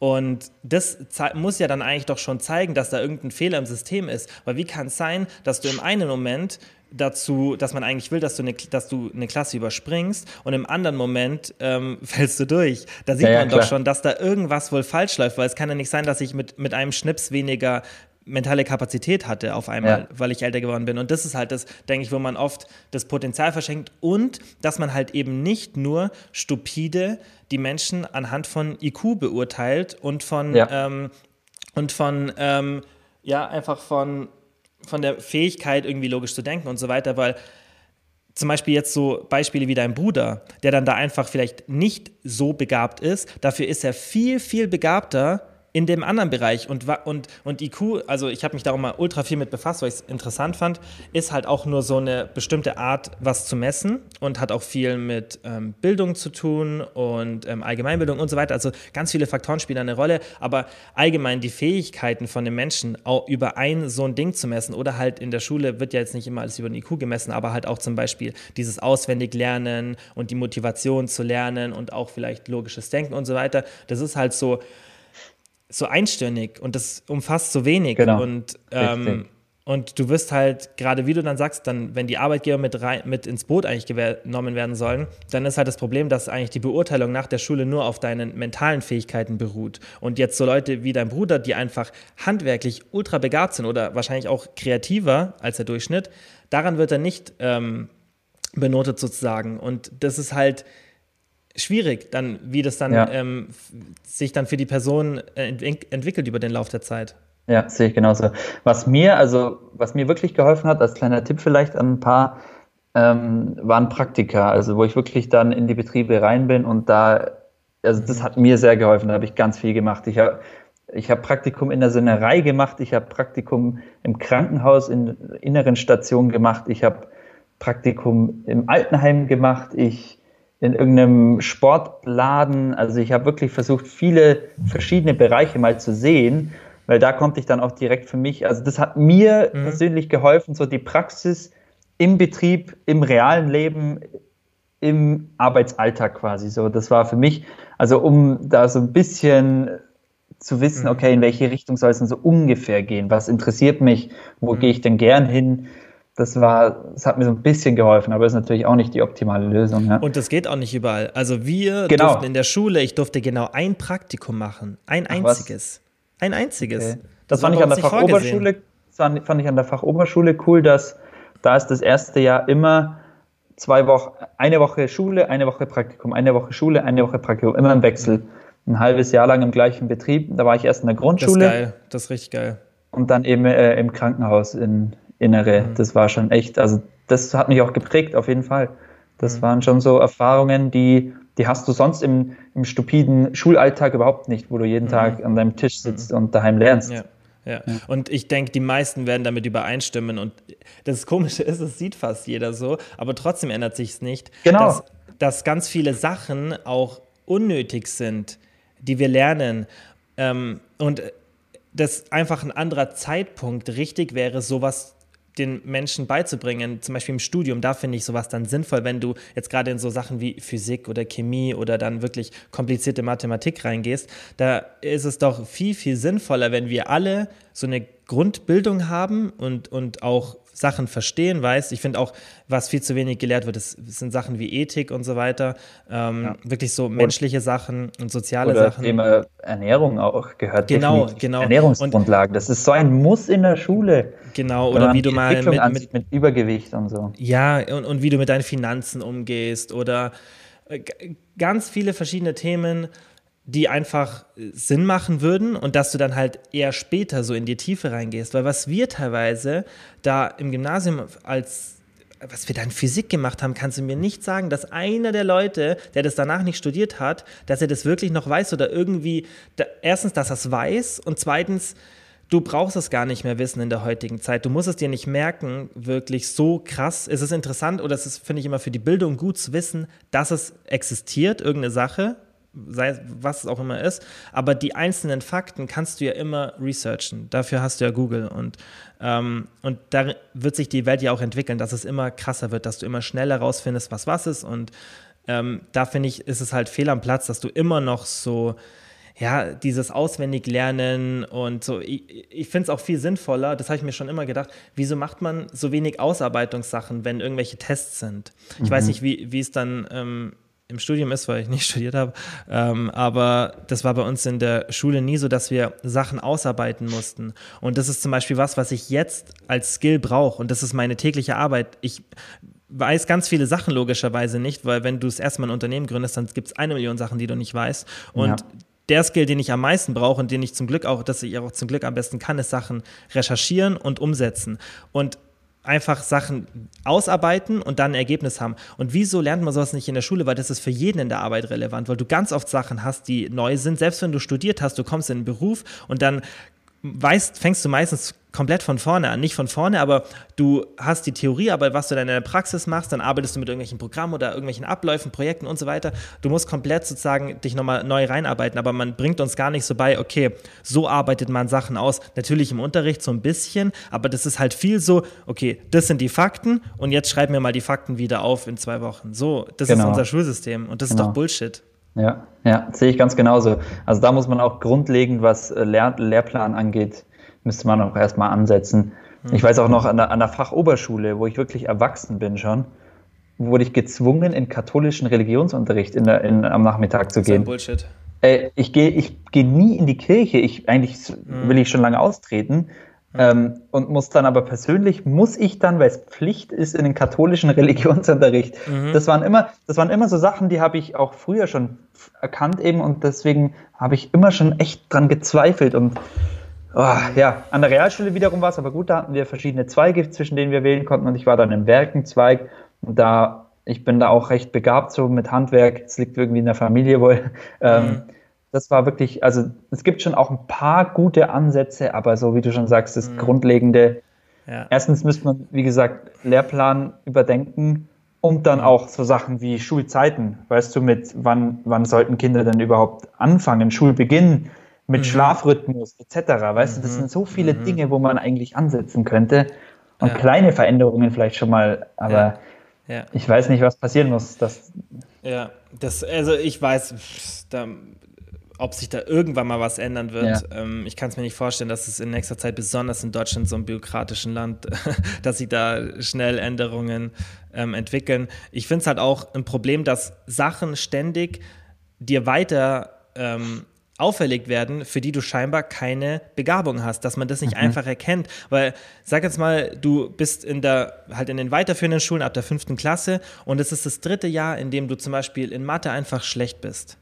und das muss ja dann eigentlich doch schon zeigen, dass da irgendein Fehler im System ist. Weil wie kann es sein, dass du im einen Moment dazu, dass man eigentlich will, dass du eine, dass du eine Klasse überspringst und im anderen Moment ähm, fällst du durch. Da sieht ja, man ja, doch schon, dass da irgendwas wohl falsch läuft, weil es kann ja nicht sein, dass ich mit, mit einem Schnips weniger mentale Kapazität hatte auf einmal, ja. weil ich älter geworden bin. Und das ist halt das, denke ich, wo man oft das Potenzial verschenkt und dass man halt eben nicht nur stupide die Menschen anhand von IQ beurteilt und von, ja. ähm, und von, ähm, ja, einfach von, von der Fähigkeit, irgendwie logisch zu denken und so weiter, weil zum Beispiel jetzt so Beispiele wie dein Bruder, der dann da einfach vielleicht nicht so begabt ist, dafür ist er viel, viel begabter in dem anderen Bereich und, und, und IQ, also ich habe mich darum mal ultra viel mit befasst, weil ich es interessant fand, ist halt auch nur so eine bestimmte Art, was zu messen und hat auch viel mit ähm, Bildung zu tun und ähm, Allgemeinbildung und so weiter. Also ganz viele Faktoren spielen eine Rolle, aber allgemein die Fähigkeiten von den Menschen auch über ein so ein Ding zu messen oder halt in der Schule wird ja jetzt nicht immer alles über den IQ gemessen, aber halt auch zum Beispiel dieses auswendig lernen und die Motivation zu lernen und auch vielleicht logisches Denken und so weiter. Das ist halt so, so einstirnig und das umfasst so wenig. Genau. Und, ähm, und du wirst halt, gerade wie du dann sagst, dann, wenn die Arbeitgeber mit, rein, mit ins Boot eigentlich genommen werden sollen, dann ist halt das Problem, dass eigentlich die Beurteilung nach der Schule nur auf deinen mentalen Fähigkeiten beruht. Und jetzt so Leute wie dein Bruder, die einfach handwerklich ultra begabt sind oder wahrscheinlich auch kreativer als der Durchschnitt, daran wird er nicht ähm, benotet sozusagen. Und das ist halt, schwierig, dann, wie das dann ja. ähm, sich dann für die Person äh, ent entwickelt über den Lauf der Zeit. Ja, sehe ich genauso. Was mir, also was mir wirklich geholfen hat, als kleiner Tipp vielleicht an ein paar, ähm, waren Praktika, also wo ich wirklich dann in die Betriebe rein bin und da, also das hat mir sehr geholfen, da habe ich ganz viel gemacht. Ich habe ich habe Praktikum in der Sinnerei gemacht, ich habe Praktikum im Krankenhaus in inneren Stationen gemacht, ich habe Praktikum im Altenheim gemacht, ich in irgendeinem Sportladen. Also ich habe wirklich versucht, viele verschiedene Bereiche mal zu sehen, weil da konnte ich dann auch direkt für mich, also das hat mir mhm. persönlich geholfen, so die Praxis im Betrieb, im realen Leben, im Arbeitsalltag quasi so. Das war für mich, also um da so ein bisschen zu wissen, mhm. okay, in welche Richtung soll es denn so ungefähr gehen? Was interessiert mich? Wo mhm. gehe ich denn gern hin? Das war, das hat mir so ein bisschen geholfen, aber ist natürlich auch nicht die optimale Lösung. Ja. Und das geht auch nicht überall. Also wir genau. durften in der Schule, ich durfte genau ein Praktikum machen. Ein Ach, einziges. Was? Ein einziges. Okay. Das, das fand ich an der Fachoberschule, das fand ich an der Fachoberschule cool, dass da ist das erste Jahr immer zwei Wochen, eine Woche Schule, eine Woche Praktikum, eine Woche Schule, eine Woche Praktikum, immer im Wechsel. Ein halbes Jahr lang im gleichen Betrieb. Da war ich erst in der Grundschule. Das ist geil, das ist richtig geil. Und dann eben äh, im Krankenhaus in, Innere. Mhm. Das war schon echt, also das hat mich auch geprägt, auf jeden Fall. Das mhm. waren schon so Erfahrungen, die, die hast du sonst im, im stupiden Schulalltag überhaupt nicht, wo du jeden mhm. Tag an deinem Tisch sitzt mhm. und daheim lernst. Ja. Ja. ja. Und ich denke, die meisten werden damit übereinstimmen. Und das Komische ist, es sieht fast jeder so, aber trotzdem ändert sich es nicht, genau. dass, dass ganz viele Sachen auch unnötig sind, die wir lernen. Ähm, und dass einfach ein anderer Zeitpunkt richtig wäre, sowas den Menschen beizubringen, zum Beispiel im Studium, da finde ich sowas dann sinnvoll, wenn du jetzt gerade in so Sachen wie Physik oder Chemie oder dann wirklich komplizierte Mathematik reingehst, da ist es doch viel, viel sinnvoller, wenn wir alle so eine Grundbildung haben und, und auch Sachen verstehen weiß. Ich finde auch, was viel zu wenig gelehrt wird, das sind Sachen wie Ethik und so weiter. Ähm, ja. Wirklich so menschliche und, Sachen und soziale oder Sachen. Thema Ernährung auch gehört. Genau, genau. Ernährungsgrundlagen. Das ist so ein Muss in der Schule. Genau, oder wie du mal mit, mit, mit, Übergewicht und so. Ja, und, und wie du mit deinen Finanzen umgehst oder äh, ganz viele verschiedene Themen die einfach Sinn machen würden und dass du dann halt eher später so in die Tiefe reingehst. Weil was wir teilweise da im Gymnasium als was wir da in Physik gemacht haben, kannst du mir nicht sagen, dass einer der Leute, der das danach nicht studiert hat, dass er das wirklich noch weiß oder irgendwie, da, erstens, dass er es weiß und zweitens, du brauchst es gar nicht mehr wissen in der heutigen Zeit. Du musst es dir nicht merken, wirklich so krass. Es ist interessant oder es ist, finde ich, immer für die Bildung gut zu wissen, dass es existiert, irgendeine Sache, sei was es auch immer ist. Aber die einzelnen Fakten kannst du ja immer researchen. Dafür hast du ja Google. Und, ähm, und da wird sich die Welt ja auch entwickeln, dass es immer krasser wird, dass du immer schneller rausfindest, was was ist. Und ähm, da finde ich, ist es halt fehl am Platz, dass du immer noch so ja, dieses Auswendiglernen und so. Ich, ich finde es auch viel sinnvoller, das habe ich mir schon immer gedacht, wieso macht man so wenig Ausarbeitungssachen, wenn irgendwelche Tests sind? Ich mhm. weiß nicht, wie, wie es dann ähm, im Studium ist, weil ich nicht studiert habe, ähm, aber das war bei uns in der Schule nie so, dass wir Sachen ausarbeiten mussten. Und das ist zum Beispiel was, was ich jetzt als Skill brauche und das ist meine tägliche Arbeit. Ich weiß ganz viele Sachen logischerweise nicht, weil wenn du es erstmal ein Unternehmen gründest, dann gibt es eine Million Sachen, die du nicht weißt. Und ja der Skill, den ich am meisten brauche und den ich zum Glück auch, dass ich auch zum Glück am besten kann, ist Sachen recherchieren und umsetzen. Und einfach Sachen ausarbeiten und dann ein Ergebnis haben. Und wieso lernt man sowas nicht in der Schule? Weil das ist für jeden in der Arbeit relevant, weil du ganz oft Sachen hast, die neu sind. Selbst wenn du studiert hast, du kommst in den Beruf und dann weißt, fängst du meistens komplett von vorne an. Nicht von vorne, aber du hast die Theorie, aber was du dann in der Praxis machst, dann arbeitest du mit irgendwelchen Programmen oder irgendwelchen Abläufen, Projekten und so weiter. Du musst komplett sozusagen dich nochmal neu reinarbeiten, aber man bringt uns gar nicht so bei, okay, so arbeitet man Sachen aus. Natürlich im Unterricht so ein bisschen, aber das ist halt viel so, okay, das sind die Fakten und jetzt schreib mir mal die Fakten wieder auf in zwei Wochen. So, das genau. ist unser Schulsystem und das genau. ist doch Bullshit. Ja, ja, sehe ich ganz genauso. Also da muss man auch grundlegend, was äh, Lehr Lehrplan angeht, müsste man auch erstmal ansetzen. Mhm. Ich weiß auch noch an der, an der Fachoberschule, wo ich wirklich erwachsen bin schon, wurde ich gezwungen, in katholischen Religionsunterricht in der, in, am Nachmittag zu gehen. Das ist Bullshit. Äh, ich gehe ich geh nie in die Kirche. Ich, eigentlich mhm. will ich schon lange austreten. Ähm, und muss dann aber persönlich, muss ich dann, weil es Pflicht ist in den katholischen Religionsunterricht. Mhm. Das waren immer, das waren immer so Sachen, die habe ich auch früher schon erkannt eben und deswegen habe ich immer schon echt dran gezweifelt und oh, ja, an der Realschule wiederum war es aber gut, da hatten wir verschiedene Zweige, zwischen denen wir wählen konnten und ich war dann im Werkenzweig und da, ich bin da auch recht begabt so mit Handwerk, es liegt irgendwie in der Familie wohl. Ähm, mhm das war wirklich, also es gibt schon auch ein paar gute Ansätze, aber so wie du schon sagst, das mhm. Grundlegende. Ja. Erstens müsste man, wie gesagt, Lehrplan überdenken und dann mhm. auch so Sachen wie Schulzeiten. Weißt du, mit wann, wann sollten Kinder denn überhaupt anfangen, Schulbeginn, mit mhm. Schlafrhythmus etc. Weißt du, das mhm. sind so viele mhm. Dinge, wo man eigentlich ansetzen könnte. Und ja. kleine Veränderungen vielleicht schon mal, aber ja. Ja. ich weiß nicht, was passieren muss. Dass ja, das, also ich weiß, da ob sich da irgendwann mal was ändern wird. Ähm, ich kann es mir nicht vorstellen, dass es in nächster Zeit, besonders in Deutschland, so einem bürokratischen Land, dass sich da schnell Änderungen ähm, entwickeln. Ich finde es halt auch ein Problem, dass Sachen ständig dir weiter ähm, auferlegt werden, für die du scheinbar keine Begabung hast, dass man das nicht mhm. einfach erkennt. Weil, sag jetzt mal, du bist in der, halt in den weiterführenden Schulen ab der fünften Klasse und es ist das dritte Jahr, in dem du zum Beispiel in Mathe einfach schlecht bist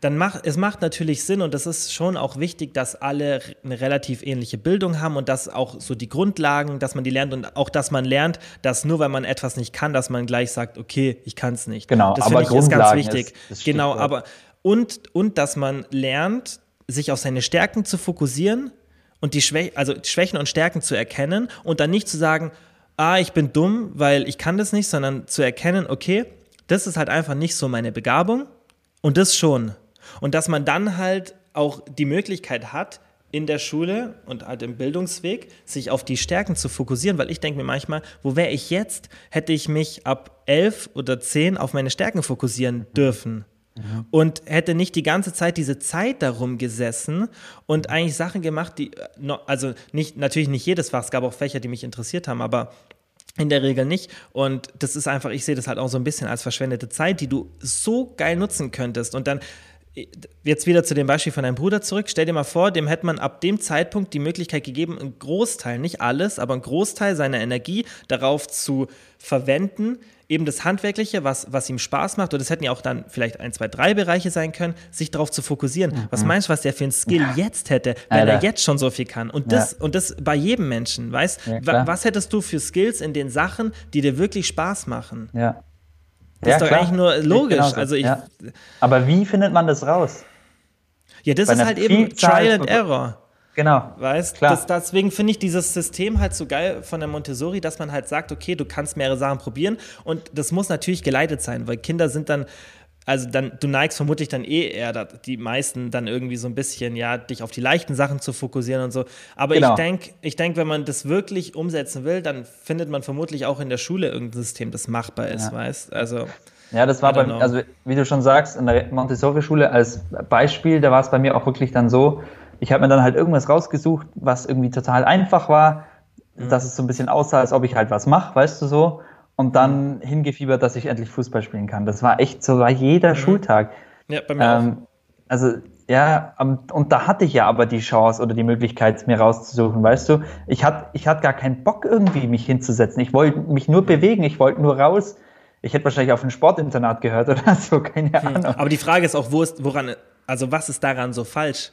dann macht es macht natürlich Sinn und das ist schon auch wichtig, dass alle eine relativ ähnliche Bildung haben und dass auch so die Grundlagen, dass man die lernt und auch, dass man lernt, dass nur weil man etwas nicht kann, dass man gleich sagt, okay, ich kann es nicht. Genau, das finde ich ist ganz wichtig. Ist, genau, aber und und dass man lernt, sich auf seine Stärken zu fokussieren und die Schwä also Schwächen und Stärken zu erkennen und dann nicht zu sagen, ah, ich bin dumm, weil ich kann das nicht, sondern zu erkennen, okay, das ist halt einfach nicht so meine Begabung und das schon. Und dass man dann halt auch die Möglichkeit hat, in der Schule und halt im Bildungsweg sich auf die Stärken zu fokussieren, weil ich denke mir manchmal, wo wäre ich jetzt, hätte ich mich ab elf oder zehn auf meine Stärken fokussieren dürfen. Mhm. Und hätte nicht die ganze Zeit diese Zeit darum gesessen und eigentlich Sachen gemacht, die, also nicht, natürlich nicht jedes Fach, es gab auch Fächer, die mich interessiert haben, aber in der Regel nicht. Und das ist einfach, ich sehe das halt auch so ein bisschen als verschwendete Zeit, die du so geil nutzen könntest. Und dann jetzt wieder zu dem Beispiel von deinem Bruder zurück. Stell dir mal vor, dem hätte man ab dem Zeitpunkt die Möglichkeit gegeben, einen Großteil, nicht alles, aber einen Großteil seiner Energie darauf zu verwenden, eben das Handwerkliche, was, was ihm Spaß macht, und das hätten ja auch dann vielleicht ein, zwei, drei Bereiche sein können, sich darauf zu fokussieren. Mhm. Was meinst du, was der für ein Skill ja. jetzt hätte, wenn Alter. er jetzt schon so viel kann? Und das, ja. und das bei jedem Menschen, weißt ja, Was hättest du für Skills in den Sachen, die dir wirklich Spaß machen? Ja. Das ist doch klar. eigentlich nur logisch. Also ich. Aber wie findet man das raus? Ja, das Bei ist halt eben Trial and Error. Genau. Weißt Klar. Das, deswegen finde ich dieses System halt so geil von der Montessori, dass man halt sagt, okay, du kannst mehrere Sachen probieren und das muss natürlich geleitet sein, weil Kinder sind dann also dann, du neigst vermutlich dann eh eher die meisten dann irgendwie so ein bisschen, ja, dich auf die leichten Sachen zu fokussieren und so. Aber genau. ich denke, ich denk, wenn man das wirklich umsetzen will, dann findet man vermutlich auch in der Schule irgendein System, das machbar ist, ja. weißt Also. Ja, das war bei, also wie du schon sagst, in der Montessori-Schule als Beispiel, da war es bei mir auch wirklich dann so, ich habe mir dann halt irgendwas rausgesucht, was irgendwie total einfach war, mhm. dass es so ein bisschen aussah, als ob ich halt was mache, weißt du so und dann hingefiebert, dass ich endlich Fußball spielen kann. Das war echt so, war jeder mhm. Schultag. Ja, bei mir ähm, auch. Also, ja, und da hatte ich ja aber die Chance oder die Möglichkeit, mir rauszusuchen, weißt du? Ich hatte ich hatte gar keinen Bock irgendwie, mich hinzusetzen. Ich wollte mich nur bewegen, ich wollte nur raus. Ich hätte wahrscheinlich auf ein Sportinternat gehört oder so, keine hm. Ahnung. Aber die Frage ist auch, wo ist, woran, also was ist daran so falsch?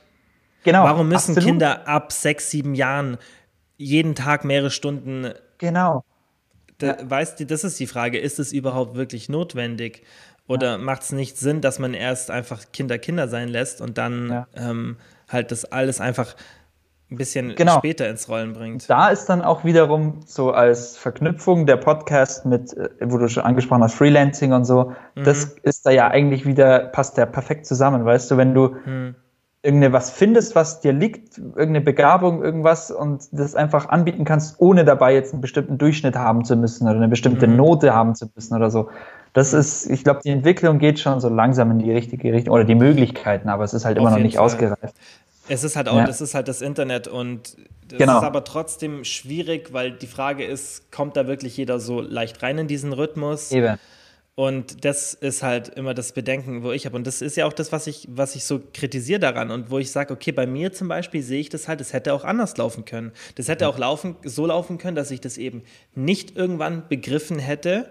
Genau. Warum müssen absolut. Kinder ab sechs, sieben Jahren jeden Tag mehrere Stunden genau. Da, ja. Weißt du, das ist die Frage, ist es überhaupt wirklich notwendig? Oder ja. macht es nicht Sinn, dass man erst einfach Kinder Kinder sein lässt und dann ja. ähm, halt das alles einfach ein bisschen genau. später ins Rollen bringt? Da ist dann auch wiederum so als Verknüpfung der Podcast mit, äh, wo du schon angesprochen hast, Freelancing und so, mhm. das ist da ja eigentlich wieder, passt ja perfekt zusammen, weißt du, wenn du mhm irgendeine was findest, was dir liegt, irgendeine Begabung, irgendwas und das einfach anbieten kannst, ohne dabei jetzt einen bestimmten Durchschnitt haben zu müssen oder eine bestimmte mhm. Note haben zu müssen oder so. Das ist, ich glaube, die Entwicklung geht schon so langsam in die richtige Richtung oder die Möglichkeiten, aber es ist halt Auf immer noch nicht Fall. ausgereift. Es ist halt auch, ja. das ist halt das Internet und das genau. ist aber trotzdem schwierig, weil die Frage ist, kommt da wirklich jeder so leicht rein in diesen Rhythmus? Eben. Und das ist halt immer das Bedenken, wo ich habe. Und das ist ja auch das, was ich, was ich so kritisiere daran und wo ich sage, okay, bei mir zum Beispiel sehe ich das halt, es hätte auch anders laufen können. Das hätte auch laufen, so laufen können, dass ich das eben nicht irgendwann begriffen hätte,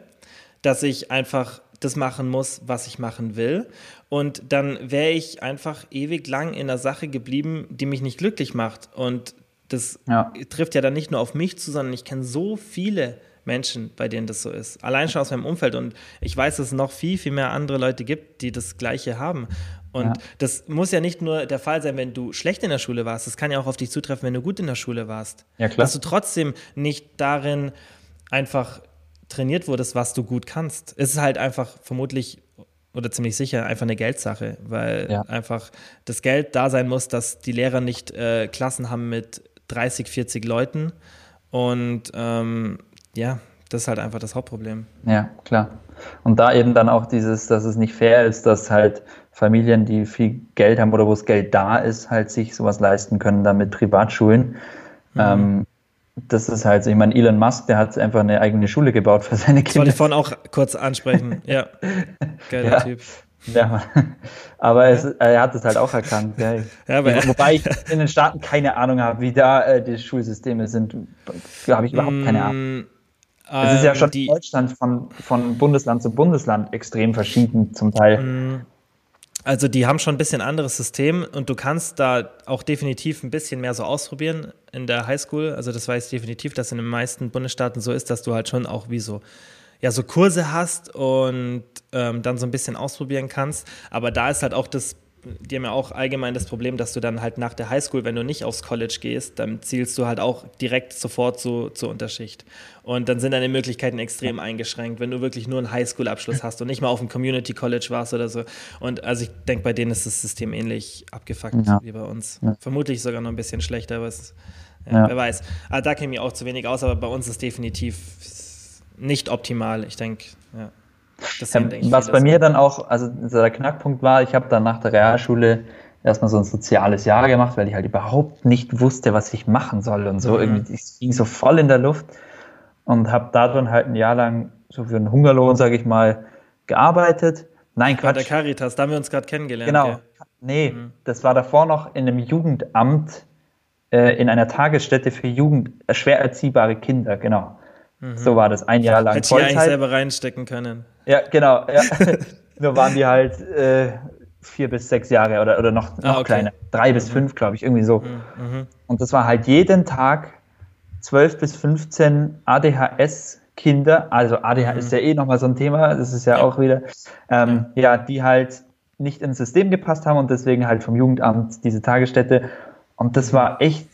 dass ich einfach das machen muss, was ich machen will. Und dann wäre ich einfach ewig lang in einer Sache geblieben, die mich nicht glücklich macht. Und das ja. trifft ja dann nicht nur auf mich zu, sondern ich kenne so viele Menschen, bei denen das so ist. Allein schon aus meinem Umfeld. Und ich weiß, dass es noch viel, viel mehr andere Leute gibt, die das Gleiche haben. Und ja. das muss ja nicht nur der Fall sein, wenn du schlecht in der Schule warst. Das kann ja auch auf dich zutreffen, wenn du gut in der Schule warst. Ja, klar. Dass du trotzdem nicht darin einfach trainiert wurdest, was du gut kannst. Es ist halt einfach vermutlich oder ziemlich sicher einfach eine Geldsache, weil ja. einfach das Geld da sein muss, dass die Lehrer nicht äh, Klassen haben mit 30, 40 Leuten und ähm, ja, das ist halt einfach das Hauptproblem. Ja, klar. Und da eben dann auch dieses, dass es nicht fair ist, dass halt Familien, die viel Geld haben oder wo das Geld da ist, halt sich sowas leisten können, dann mit Privatschulen. Mhm. Ähm, das ist halt so, ich meine, Elon Musk, der hat einfach eine eigene Schule gebaut für seine Kinder. Das wollte ich vorhin auch kurz ansprechen, ja. Geiler ja. Typ. Ja, aber es, er hat es halt auch erkannt. Ja. Ja, Wobei ich in den Staaten keine Ahnung habe, wie da äh, die Schulsysteme sind. Da habe ich überhaupt keine Ahnung. Es ist ja ähm, schon die, Deutschland von, von Bundesland zu Bundesland extrem verschieden zum Teil. Mm, also die haben schon ein bisschen anderes System und du kannst da auch definitiv ein bisschen mehr so ausprobieren in der Highschool. Also das weiß ich definitiv, dass in den meisten Bundesstaaten so ist, dass du halt schon auch wie so ja so Kurse hast und ähm, dann so ein bisschen ausprobieren kannst. Aber da ist halt auch das die haben ja auch allgemein das Problem, dass du dann halt nach der Highschool, wenn du nicht aufs College gehst, dann zielst du halt auch direkt sofort zu, zur Unterschicht. Und dann sind deine Möglichkeiten extrem eingeschränkt, wenn du wirklich nur einen Highschool-Abschluss hast und nicht mal auf dem Community College warst oder so. Und also ich denke, bei denen ist das System ähnlich abgefuckt ja. wie bei uns. Ja. Vermutlich sogar noch ein bisschen schlechter, aber es, ja, wer weiß. Aber ah, da kenne ich auch zu wenig aus, aber bei uns ist definitiv nicht optimal. Ich denke, ja. Ähm, was bei mir dann auch, also der Knackpunkt war, ich habe dann nach der Realschule erstmal so ein soziales Jahr gemacht, weil ich halt überhaupt nicht wusste, was ich machen soll und so. Mhm. Irgendwie, ich ging so voll in der Luft und habe da dann halt ein Jahr lang so für einen Hungerlohn, sage ich mal, gearbeitet. Nein, Quatsch. Bei der Caritas, da haben wir uns gerade kennengelernt. Genau. Ja. Nee, mhm. das war davor noch in einem Jugendamt äh, in einer Tagesstätte für Jugend, äh, schwer erziehbare Kinder, genau. Mhm. So war das ein Jahr lang. Hätte ich eigentlich selber reinstecken können. Ja, genau. Ja. Nur waren die halt äh, vier bis sechs Jahre oder, oder noch, noch ah, okay. kleiner. Drei mhm. bis fünf, glaube ich, irgendwie so. Mhm, mhm. Und das war halt jeden Tag zwölf bis 15 ADHS-Kinder. Also ADHS mhm. ist ja eh nochmal so ein Thema. Das ist ja, ja. auch wieder, ähm, ja. ja, die halt nicht ins System gepasst haben und deswegen halt vom Jugendamt diese Tagesstätte Und das war echt,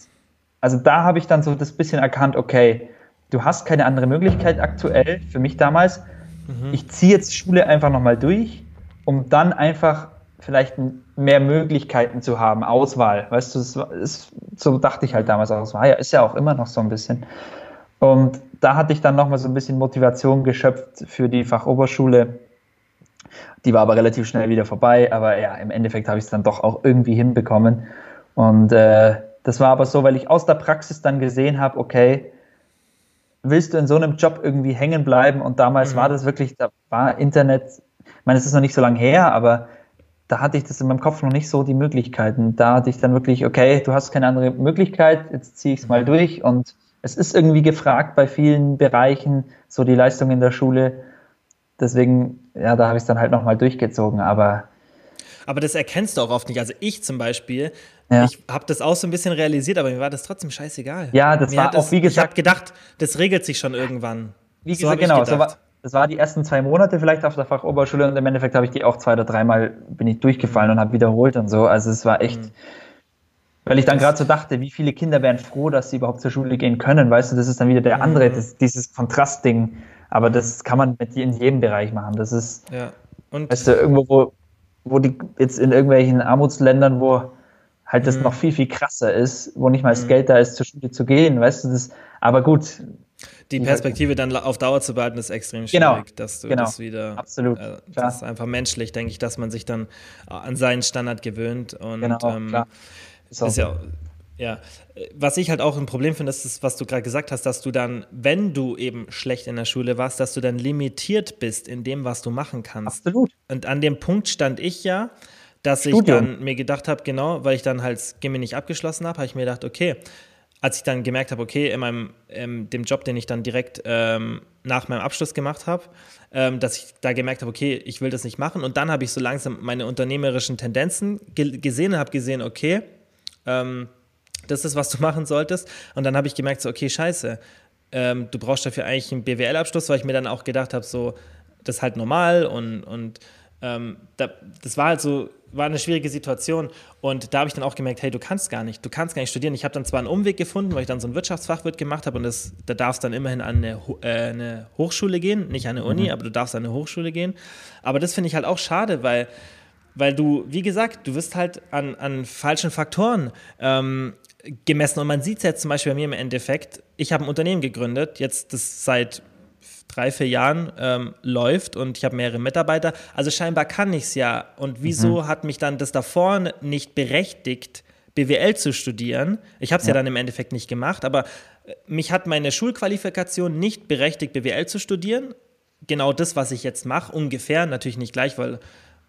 also da habe ich dann so das bisschen erkannt, okay, du hast keine andere Möglichkeit aktuell, für mich damals. Mhm. Ich ziehe jetzt Schule einfach nochmal durch, um dann einfach vielleicht mehr Möglichkeiten zu haben, Auswahl. Weißt du, ist, so dachte ich halt damals auch. Es war ja, ist ja auch immer noch so ein bisschen. Und da hatte ich dann nochmal so ein bisschen Motivation geschöpft für die Fachoberschule. Die war aber relativ schnell wieder vorbei, aber ja, im Endeffekt habe ich es dann doch auch irgendwie hinbekommen. Und äh, das war aber so, weil ich aus der Praxis dann gesehen habe, okay, willst du in so einem Job irgendwie hängen bleiben? Und damals mhm. war das wirklich, da war Internet, ich meine, es ist noch nicht so lange her, aber da hatte ich das in meinem Kopf noch nicht so die Möglichkeiten. Da hatte ich dann wirklich, okay, du hast keine andere Möglichkeit, jetzt ziehe ich es mal mhm. durch und es ist irgendwie gefragt bei vielen Bereichen, so die Leistung in der Schule. Deswegen, ja, da habe ich es dann halt nochmal durchgezogen, aber. Aber das erkennst du auch oft nicht. Also ich zum Beispiel, ja. ich habe das auch so ein bisschen realisiert, aber mir war das trotzdem scheißegal. Ja, das mir war das, auch, wie gesagt. Ich habe gedacht, das regelt sich schon irgendwann. Wie gesagt, so genau. So war, das war die ersten zwei Monate vielleicht auf der Fachoberschule und im Endeffekt habe ich die auch zwei oder dreimal bin ich durchgefallen und habe wiederholt und so. Also es war echt. Mhm weil ich dann gerade so dachte, wie viele Kinder wären froh, dass sie überhaupt zur Schule gehen können. Weißt du, das ist dann wieder der andere, mhm. das, dieses Kontrastding. Aber das kann man mit in jedem Bereich machen. Das ist, ja. Und weißt du, irgendwo, wo, wo die jetzt in irgendwelchen Armutsländern, wo halt das mhm. noch viel, viel krasser ist, wo nicht mal das mhm. Geld da ist, zur Schule zu gehen, weißt du, das, aber gut. Die Perspektive dann auf Dauer zu behalten, ist extrem genau. schwierig, genau, dass du genau, das wieder. Absolut. Äh, das ist einfach menschlich, denke ich, dass man sich dann an seinen Standard gewöhnt und genau, ähm, klar. Ist, ist ja, ja, was ich halt auch ein Problem finde, ist, das, was du gerade gesagt hast, dass du dann, wenn du eben schlecht in der Schule warst, dass du dann limitiert bist in dem, was du machen kannst. Absolut. Und an dem Punkt stand ich ja, dass Studium. ich dann mir gedacht habe, genau, weil ich dann halt Gimme nicht abgeschlossen habe, habe ich mir gedacht, okay, als ich dann gemerkt habe, okay, in meinem ähm, dem Job, den ich dann direkt ähm, nach meinem Abschluss gemacht habe, ähm, dass ich da gemerkt habe, okay, ich will das nicht machen. Und dann habe ich so langsam meine unternehmerischen Tendenzen ge gesehen und habe gesehen, okay, ähm, das ist, was du machen solltest. Und dann habe ich gemerkt, so, okay, scheiße, ähm, du brauchst dafür eigentlich einen BWL-Abschluss, weil ich mir dann auch gedacht habe, so, das ist halt normal und, und ähm, da, das war halt so, war eine schwierige Situation und da habe ich dann auch gemerkt, hey, du kannst gar nicht, du kannst gar nicht studieren. Ich habe dann zwar einen Umweg gefunden, weil ich dann so ein Wirtschaftsfachwirt gemacht habe und das, da darfst dann immerhin an eine, äh, eine Hochschule gehen, nicht an eine Uni, mhm. aber du darfst an eine Hochschule gehen. Aber das finde ich halt auch schade, weil weil du, wie gesagt, du wirst halt an, an falschen Faktoren ähm, gemessen. Und man sieht es jetzt zum Beispiel bei mir im Endeffekt, ich habe ein Unternehmen gegründet, jetzt das seit drei, vier Jahren ähm, läuft und ich habe mehrere Mitarbeiter. Also scheinbar kann ich es ja. Und wieso mhm. hat mich dann das davor nicht berechtigt, BWL zu studieren? Ich habe es ja. ja dann im Endeffekt nicht gemacht, aber äh, mich hat meine Schulqualifikation nicht berechtigt, BWL zu studieren. Genau das, was ich jetzt mache, ungefähr, natürlich nicht gleich, weil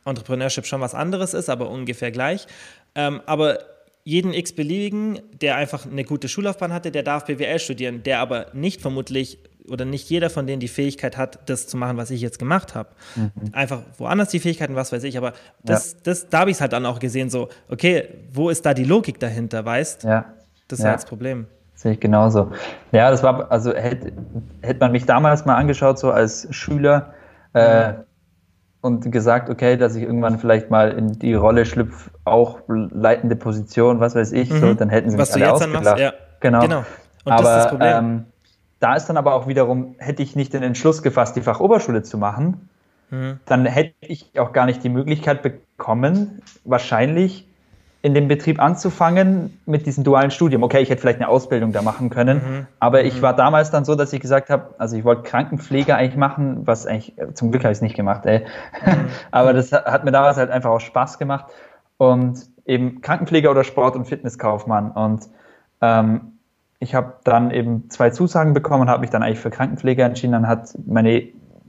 Entrepreneurship schon was anderes ist, aber ungefähr gleich. Ähm, aber jeden x-beliebigen, der einfach eine gute Schullaufbahn hatte, der darf BWL studieren, der aber nicht vermutlich oder nicht jeder von denen die Fähigkeit hat, das zu machen, was ich jetzt gemacht habe. Mhm. Einfach woanders die Fähigkeiten, was weiß ich, aber das, ja. das, da habe ich es halt dann auch gesehen, so, okay, wo ist da die Logik dahinter, weißt? Ja. Das ist ja. das Problem. Sehe ich genauso. Ja, das war, also hätte, hätte man mich damals mal angeschaut, so als Schüler, äh, mhm und gesagt, okay, dass ich irgendwann vielleicht mal in die Rolle schlüpfe, auch leitende Position, was weiß ich, mhm. so, dann hätten sie was mich alle ausgelacht. Machst, ja. Genau. genau. Und aber, das ist das Problem. Ähm, da ist dann aber auch wiederum, hätte ich nicht den Entschluss gefasst, die Fachoberschule zu machen, mhm. dann hätte ich auch gar nicht die Möglichkeit bekommen, wahrscheinlich in dem Betrieb anzufangen mit diesem dualen Studium. Okay, ich hätte vielleicht eine Ausbildung da machen können, mhm. aber ich mhm. war damals dann so, dass ich gesagt habe, also ich wollte Krankenpflege eigentlich machen, was eigentlich, zum Glück habe ich es nicht gemacht, ey. Mhm. aber das hat mir damals halt einfach auch Spaß gemacht und eben Krankenpfleger oder Sport- und Fitnesskaufmann und ähm, ich habe dann eben zwei Zusagen bekommen und habe mich dann eigentlich für Krankenpflege entschieden. Dann hat meine,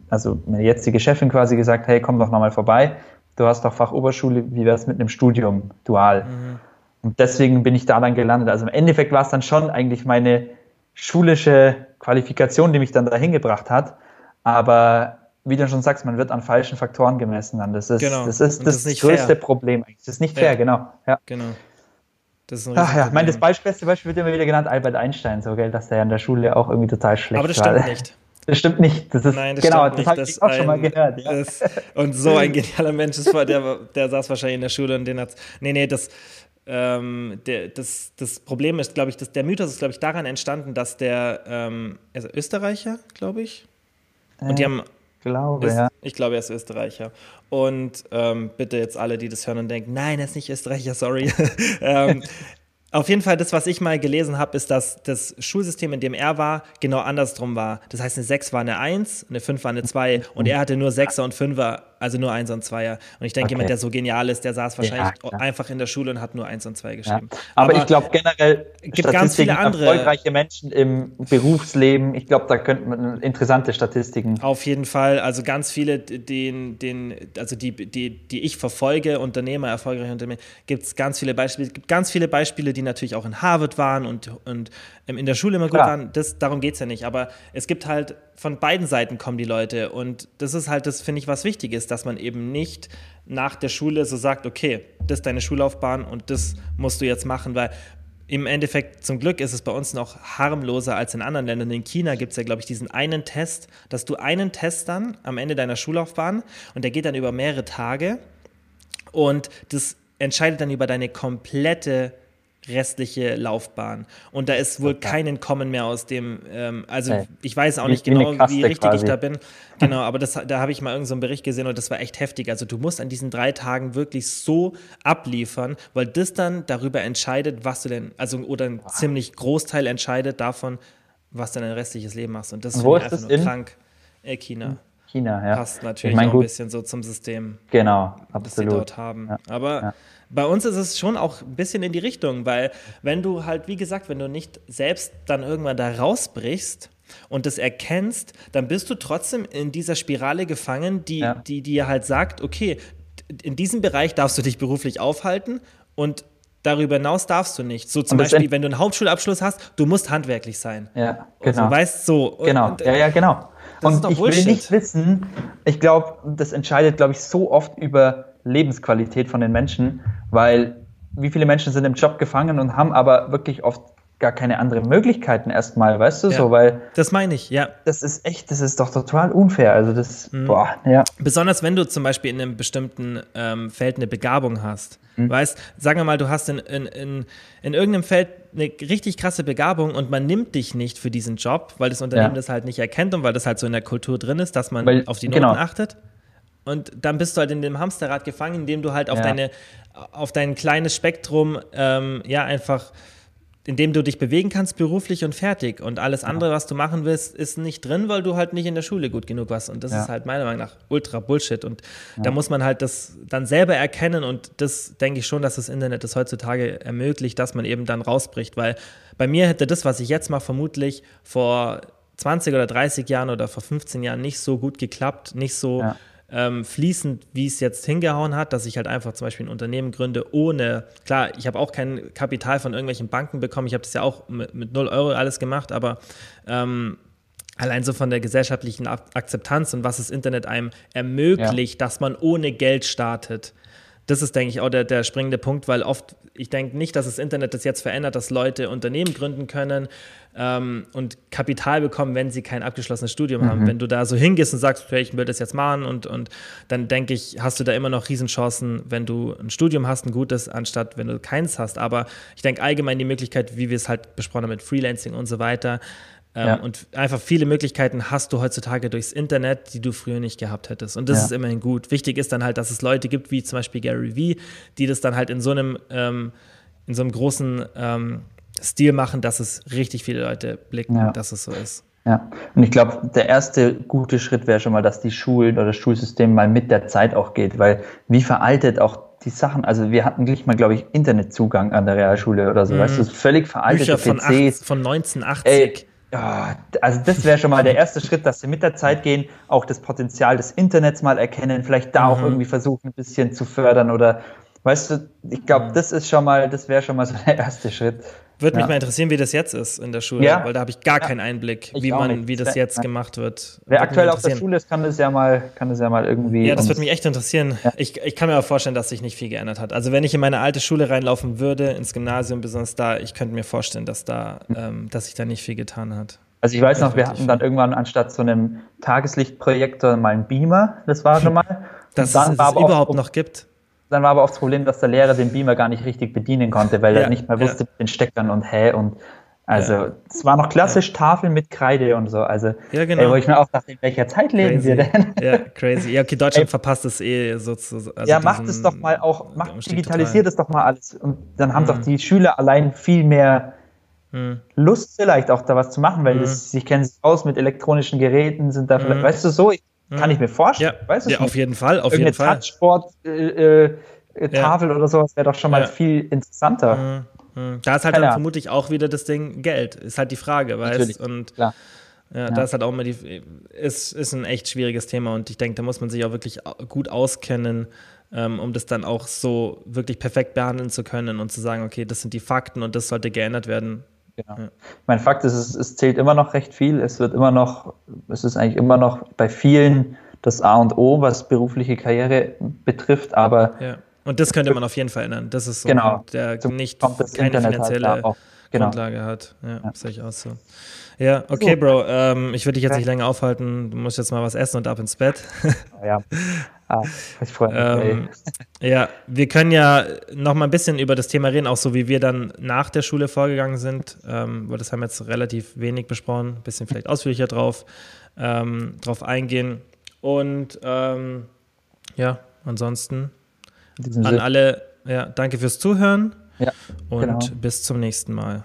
also meine jetzige Chefin quasi gesagt, hey, komm doch nochmal vorbei du hast doch Fachoberschule, wie wäre es mit einem Studium dual? Mhm. Und deswegen bin ich da dann gelandet. Also im Endeffekt war es dann schon eigentlich meine schulische Qualifikation, die mich dann dahin gebracht hat. Aber wie du schon sagst, man wird an falschen Faktoren gemessen. Dann. Das ist genau. das, ist das, das ist größte fair. Problem. Das ist nicht fair, ja. genau. Ja. Genau. Das ist ein Ach ja, ich meine, das beste Beispiel wird immer wieder genannt, Albert Einstein, so, gell, dass der in der Schule auch irgendwie total schlecht war. Aber das stimmt war. nicht. Das stimmt nicht. Das ist, Nein, das genau, das habe ich auch schon mal gehört. Ja. Ist, und so ein genialer Mensch ist, der, der saß wahrscheinlich in der Schule und den hat. Nee, nee, das. ähm, der, das, das Problem ist, glaube ich, dass der Mythos ist, glaube ich, daran entstanden, dass der ähm, also Österreicher, glaube ich, und die haben glaube, ist, ja. Ich glaube, er ist Österreicher. Und ähm, bitte jetzt alle, die das hören und denken, nein, er ist nicht Österreicher, sorry. ähm, auf jeden Fall, das, was ich mal gelesen habe, ist, dass das Schulsystem, in dem er war, genau andersrum war. Das heißt, eine 6 war eine 1, eine 5 war eine 2 und er hatte nur 6er und 5er, also nur 1 und 2er. Und ich denke, okay. jemand, der so genial ist, der saß wahrscheinlich ja, einfach in der Schule und hat nur 1 und 2 geschrieben. Ja. Aber, Aber, ich glaube generell, gibt ganz viele andere erfolgreiche Menschen im Berufsleben, ich glaube, da könnte man interessante Statistiken. Auf jeden Fall, also ganz viele, den, den, also die, die, die ich verfolge, Unternehmer, erfolgreiche Unternehmer, gibt es ganz viele Beispiele, es gibt ganz viele Beispiele, die natürlich auch in Harvard waren und, und in der Schule immer gut Klar. waren. Das, darum geht es ja nicht. Aber es gibt halt, von beiden Seiten kommen die Leute. Und das ist halt, das finde ich, was wichtig ist, dass man eben nicht nach der Schule so sagt, okay, das ist deine Schullaufbahn und das musst du jetzt machen, weil im Endeffekt, zum Glück ist es bei uns noch harmloser als in anderen Ländern. In China gibt es ja, glaube ich, diesen einen Test, dass du einen Test dann am Ende deiner Schullaufbahn und der geht dann über mehrere Tage und das entscheidet dann über deine komplette restliche Laufbahn. Und da ist wohl kein Entkommen mehr aus dem, ähm, also hey. ich weiß auch nicht wie, genau, wie, wie richtig quasi. ich da bin. Genau, aber das, da habe ich mal irgendeinen so Bericht gesehen und das war echt heftig. Also du musst an diesen drei Tagen wirklich so abliefern, weil das dann darüber entscheidet, was du denn, also oder ein wow. ziemlich Großteil entscheidet davon, was du dein restliches Leben machst. Und das ist einfach nur in? krank. Äh, China. China, ja. Passt natürlich ich mein, auch ein bisschen so zum System. Genau, absolut. Das sie dort haben. Ja. Aber ja. Bei uns ist es schon auch ein bisschen in die Richtung, weil wenn du halt, wie gesagt, wenn du nicht selbst dann irgendwann da rausbrichst und das erkennst, dann bist du trotzdem in dieser Spirale gefangen, die, ja. die dir halt sagt, okay, in diesem Bereich darfst du dich beruflich aufhalten und Darüber hinaus darfst du nicht. So zum Beispiel, wenn du einen Hauptschulabschluss hast, du musst handwerklich sein. Ja, genau. So, weißt so. Genau. Und, ja, ja, genau. Das und ich Bullshit. will nicht wissen, ich glaube, das entscheidet, glaube ich, so oft über Lebensqualität von den Menschen, weil wie viele Menschen sind im Job gefangen und haben aber wirklich oft gar keine anderen Möglichkeiten erstmal, weißt du, ja, so, weil. Das meine ich, ja. Das ist echt, das ist doch total unfair. Also das, mhm. boah, ja. Besonders wenn du zum Beispiel in einem bestimmten ähm, Feld eine Begabung hast. Mhm. Weißt, sagen wir mal, du hast in, in, in, in irgendeinem Feld eine richtig krasse Begabung und man nimmt dich nicht für diesen Job, weil das Unternehmen ja. das halt nicht erkennt und weil das halt so in der Kultur drin ist, dass man weil, auf die Noten genau. achtet. Und dann bist du halt in dem Hamsterrad gefangen, indem du halt auf ja. deine, auf dein kleines Spektrum ähm, ja einfach in dem du dich bewegen kannst beruflich und fertig. Und alles andere, was du machen willst, ist nicht drin, weil du halt nicht in der Schule gut genug warst. Und das ja. ist halt meiner Meinung nach ultra Bullshit. Und ja. da muss man halt das dann selber erkennen. Und das denke ich schon, dass das Internet das heutzutage ermöglicht, dass man eben dann rausbricht. Weil bei mir hätte das, was ich jetzt mache, vermutlich vor 20 oder 30 Jahren oder vor 15 Jahren nicht so gut geklappt, nicht so. Ja ähm, fließend, wie es jetzt hingehauen hat, dass ich halt einfach zum Beispiel ein Unternehmen gründe, ohne, klar, ich habe auch kein Kapital von irgendwelchen Banken bekommen, ich habe das ja auch mit, mit 0 Euro alles gemacht, aber ähm, allein so von der gesellschaftlichen Akzeptanz und was das Internet einem ermöglicht, ja. dass man ohne Geld startet das ist, denke ich, auch der, der springende Punkt, weil oft, ich denke nicht, dass das Internet das jetzt verändert, dass Leute Unternehmen gründen können ähm, und Kapital bekommen, wenn sie kein abgeschlossenes Studium mhm. haben. Wenn du da so hingehst und sagst, hey, ich will das jetzt machen und, und dann denke ich, hast du da immer noch Riesenchancen, wenn du ein Studium hast, ein gutes, anstatt wenn du keins hast. Aber ich denke allgemein die Möglichkeit, wie wir es halt besprochen haben mit Freelancing und so weiter, ähm, ja. Und einfach viele Möglichkeiten hast du heutzutage durchs Internet, die du früher nicht gehabt hättest. Und das ja. ist immerhin gut. Wichtig ist dann halt, dass es Leute gibt, wie zum Beispiel Gary Vee, die das dann halt in so einem, ähm, in so einem großen ähm, Stil machen, dass es richtig viele Leute blicken, ja. dass es so ist. Ja, und ich glaube, der erste gute Schritt wäre schon mal, dass die Schulen oder das Schulsystem mal mit der Zeit auch geht, weil wie veraltet auch die Sachen, also wir hatten gleich mal, glaube ich, Internetzugang an der Realschule oder so, mhm. weißt du, völlig veraltete Bücher von PCs. Acht, von 1980. Ey, ja, also das wäre schon mal der erste Schritt, dass sie mit der Zeit gehen, auch das Potenzial des Internets mal erkennen, vielleicht da mhm. auch irgendwie versuchen, ein bisschen zu fördern oder weißt du, ich glaube, mhm. das ist schon mal, das wäre schon mal so der erste Schritt. Würde mich mal interessieren, wie das jetzt ist in der Schule, ja. weil da habe ich gar ja. keinen Einblick, wie man, wie das jetzt gemacht wird. Wer aktuell auf der Schule ist, kann das ja mal, kann das ja mal irgendwie. Ja, das würde mich echt interessieren. Ich, ich kann mir aber vorstellen, dass sich nicht viel geändert hat. Also wenn ich in meine alte Schule reinlaufen würde, ins Gymnasium, besonders da, ich könnte mir vorstellen, dass da, ähm, dass sich da nicht viel getan hat. Also ich weiß noch, wir hatten dann irgendwann anstatt so einem Tageslichtprojektor mal einen Beamer, das war schon mal. Dass es, es überhaupt noch gibt. Dann war aber auch das Problem, dass der Lehrer den Beamer gar nicht richtig bedienen konnte, weil ja, er nicht mehr wusste ja. mit den Steckern und hä und also es war noch klassisch Tafel mit Kreide und so. Also ja, genau. ey, wo ich mir auch dachte, in welcher Zeit leben crazy. wir denn? Ja, crazy. Ja, okay, Deutschland ey, verpasst es eh sozusagen. Also ja, macht es doch mal auch, macht, digitalisiert es doch mal alles. Und dann haben hm. doch die Schüler allein viel mehr hm. Lust vielleicht auch da was zu machen, weil hm. das, sie kennen sich aus mit elektronischen Geräten, sind da vielleicht, hm. weißt du so, ich, kann ich mir vorstellen. Ja, weißt du ja auf jeden Fall, auf jeden Fall. Touchsport, äh, äh, Tafel ja. oder sowas wäre doch schon mal ja. viel interessanter. Hm. Da ist halt Keine dann vermutlich auch wieder das Ding Geld, ist halt die Frage, weißt du? Und klar. Ja, ja, da ist halt auch immer die, ist, ist ein echt schwieriges Thema und ich denke, da muss man sich auch wirklich gut auskennen, ähm, um das dann auch so wirklich perfekt behandeln zu können und zu sagen, okay, das sind die Fakten und das sollte geändert werden. Genau. Ja. Mein Fakt ist, es, es, zählt immer noch recht viel. Es wird immer noch, es ist eigentlich immer noch bei vielen das A und O, was berufliche Karriere betrifft, aber ja. Und das könnte man auf jeden Fall ändern. Das ist so, genau. der nicht keine Internet halt finanzielle halt genau. Grundlage hat. Ja, ja. sehe ich auch so. Ja, okay, Bro. Ähm, ich würde dich jetzt nicht länger aufhalten. Du musst jetzt mal was essen und ab ins Bett. ja. Ah, ich freue mich. Ähm, ja, wir können ja noch mal ein bisschen über das Thema reden, auch so wie wir dann nach der Schule vorgegangen sind, ähm, weil das haben wir jetzt relativ wenig besprochen, ein bisschen vielleicht ausführlicher drauf, ähm, drauf eingehen. Und ähm, ja, ansonsten an alle, ja, danke fürs Zuhören ja, und genau. bis zum nächsten Mal.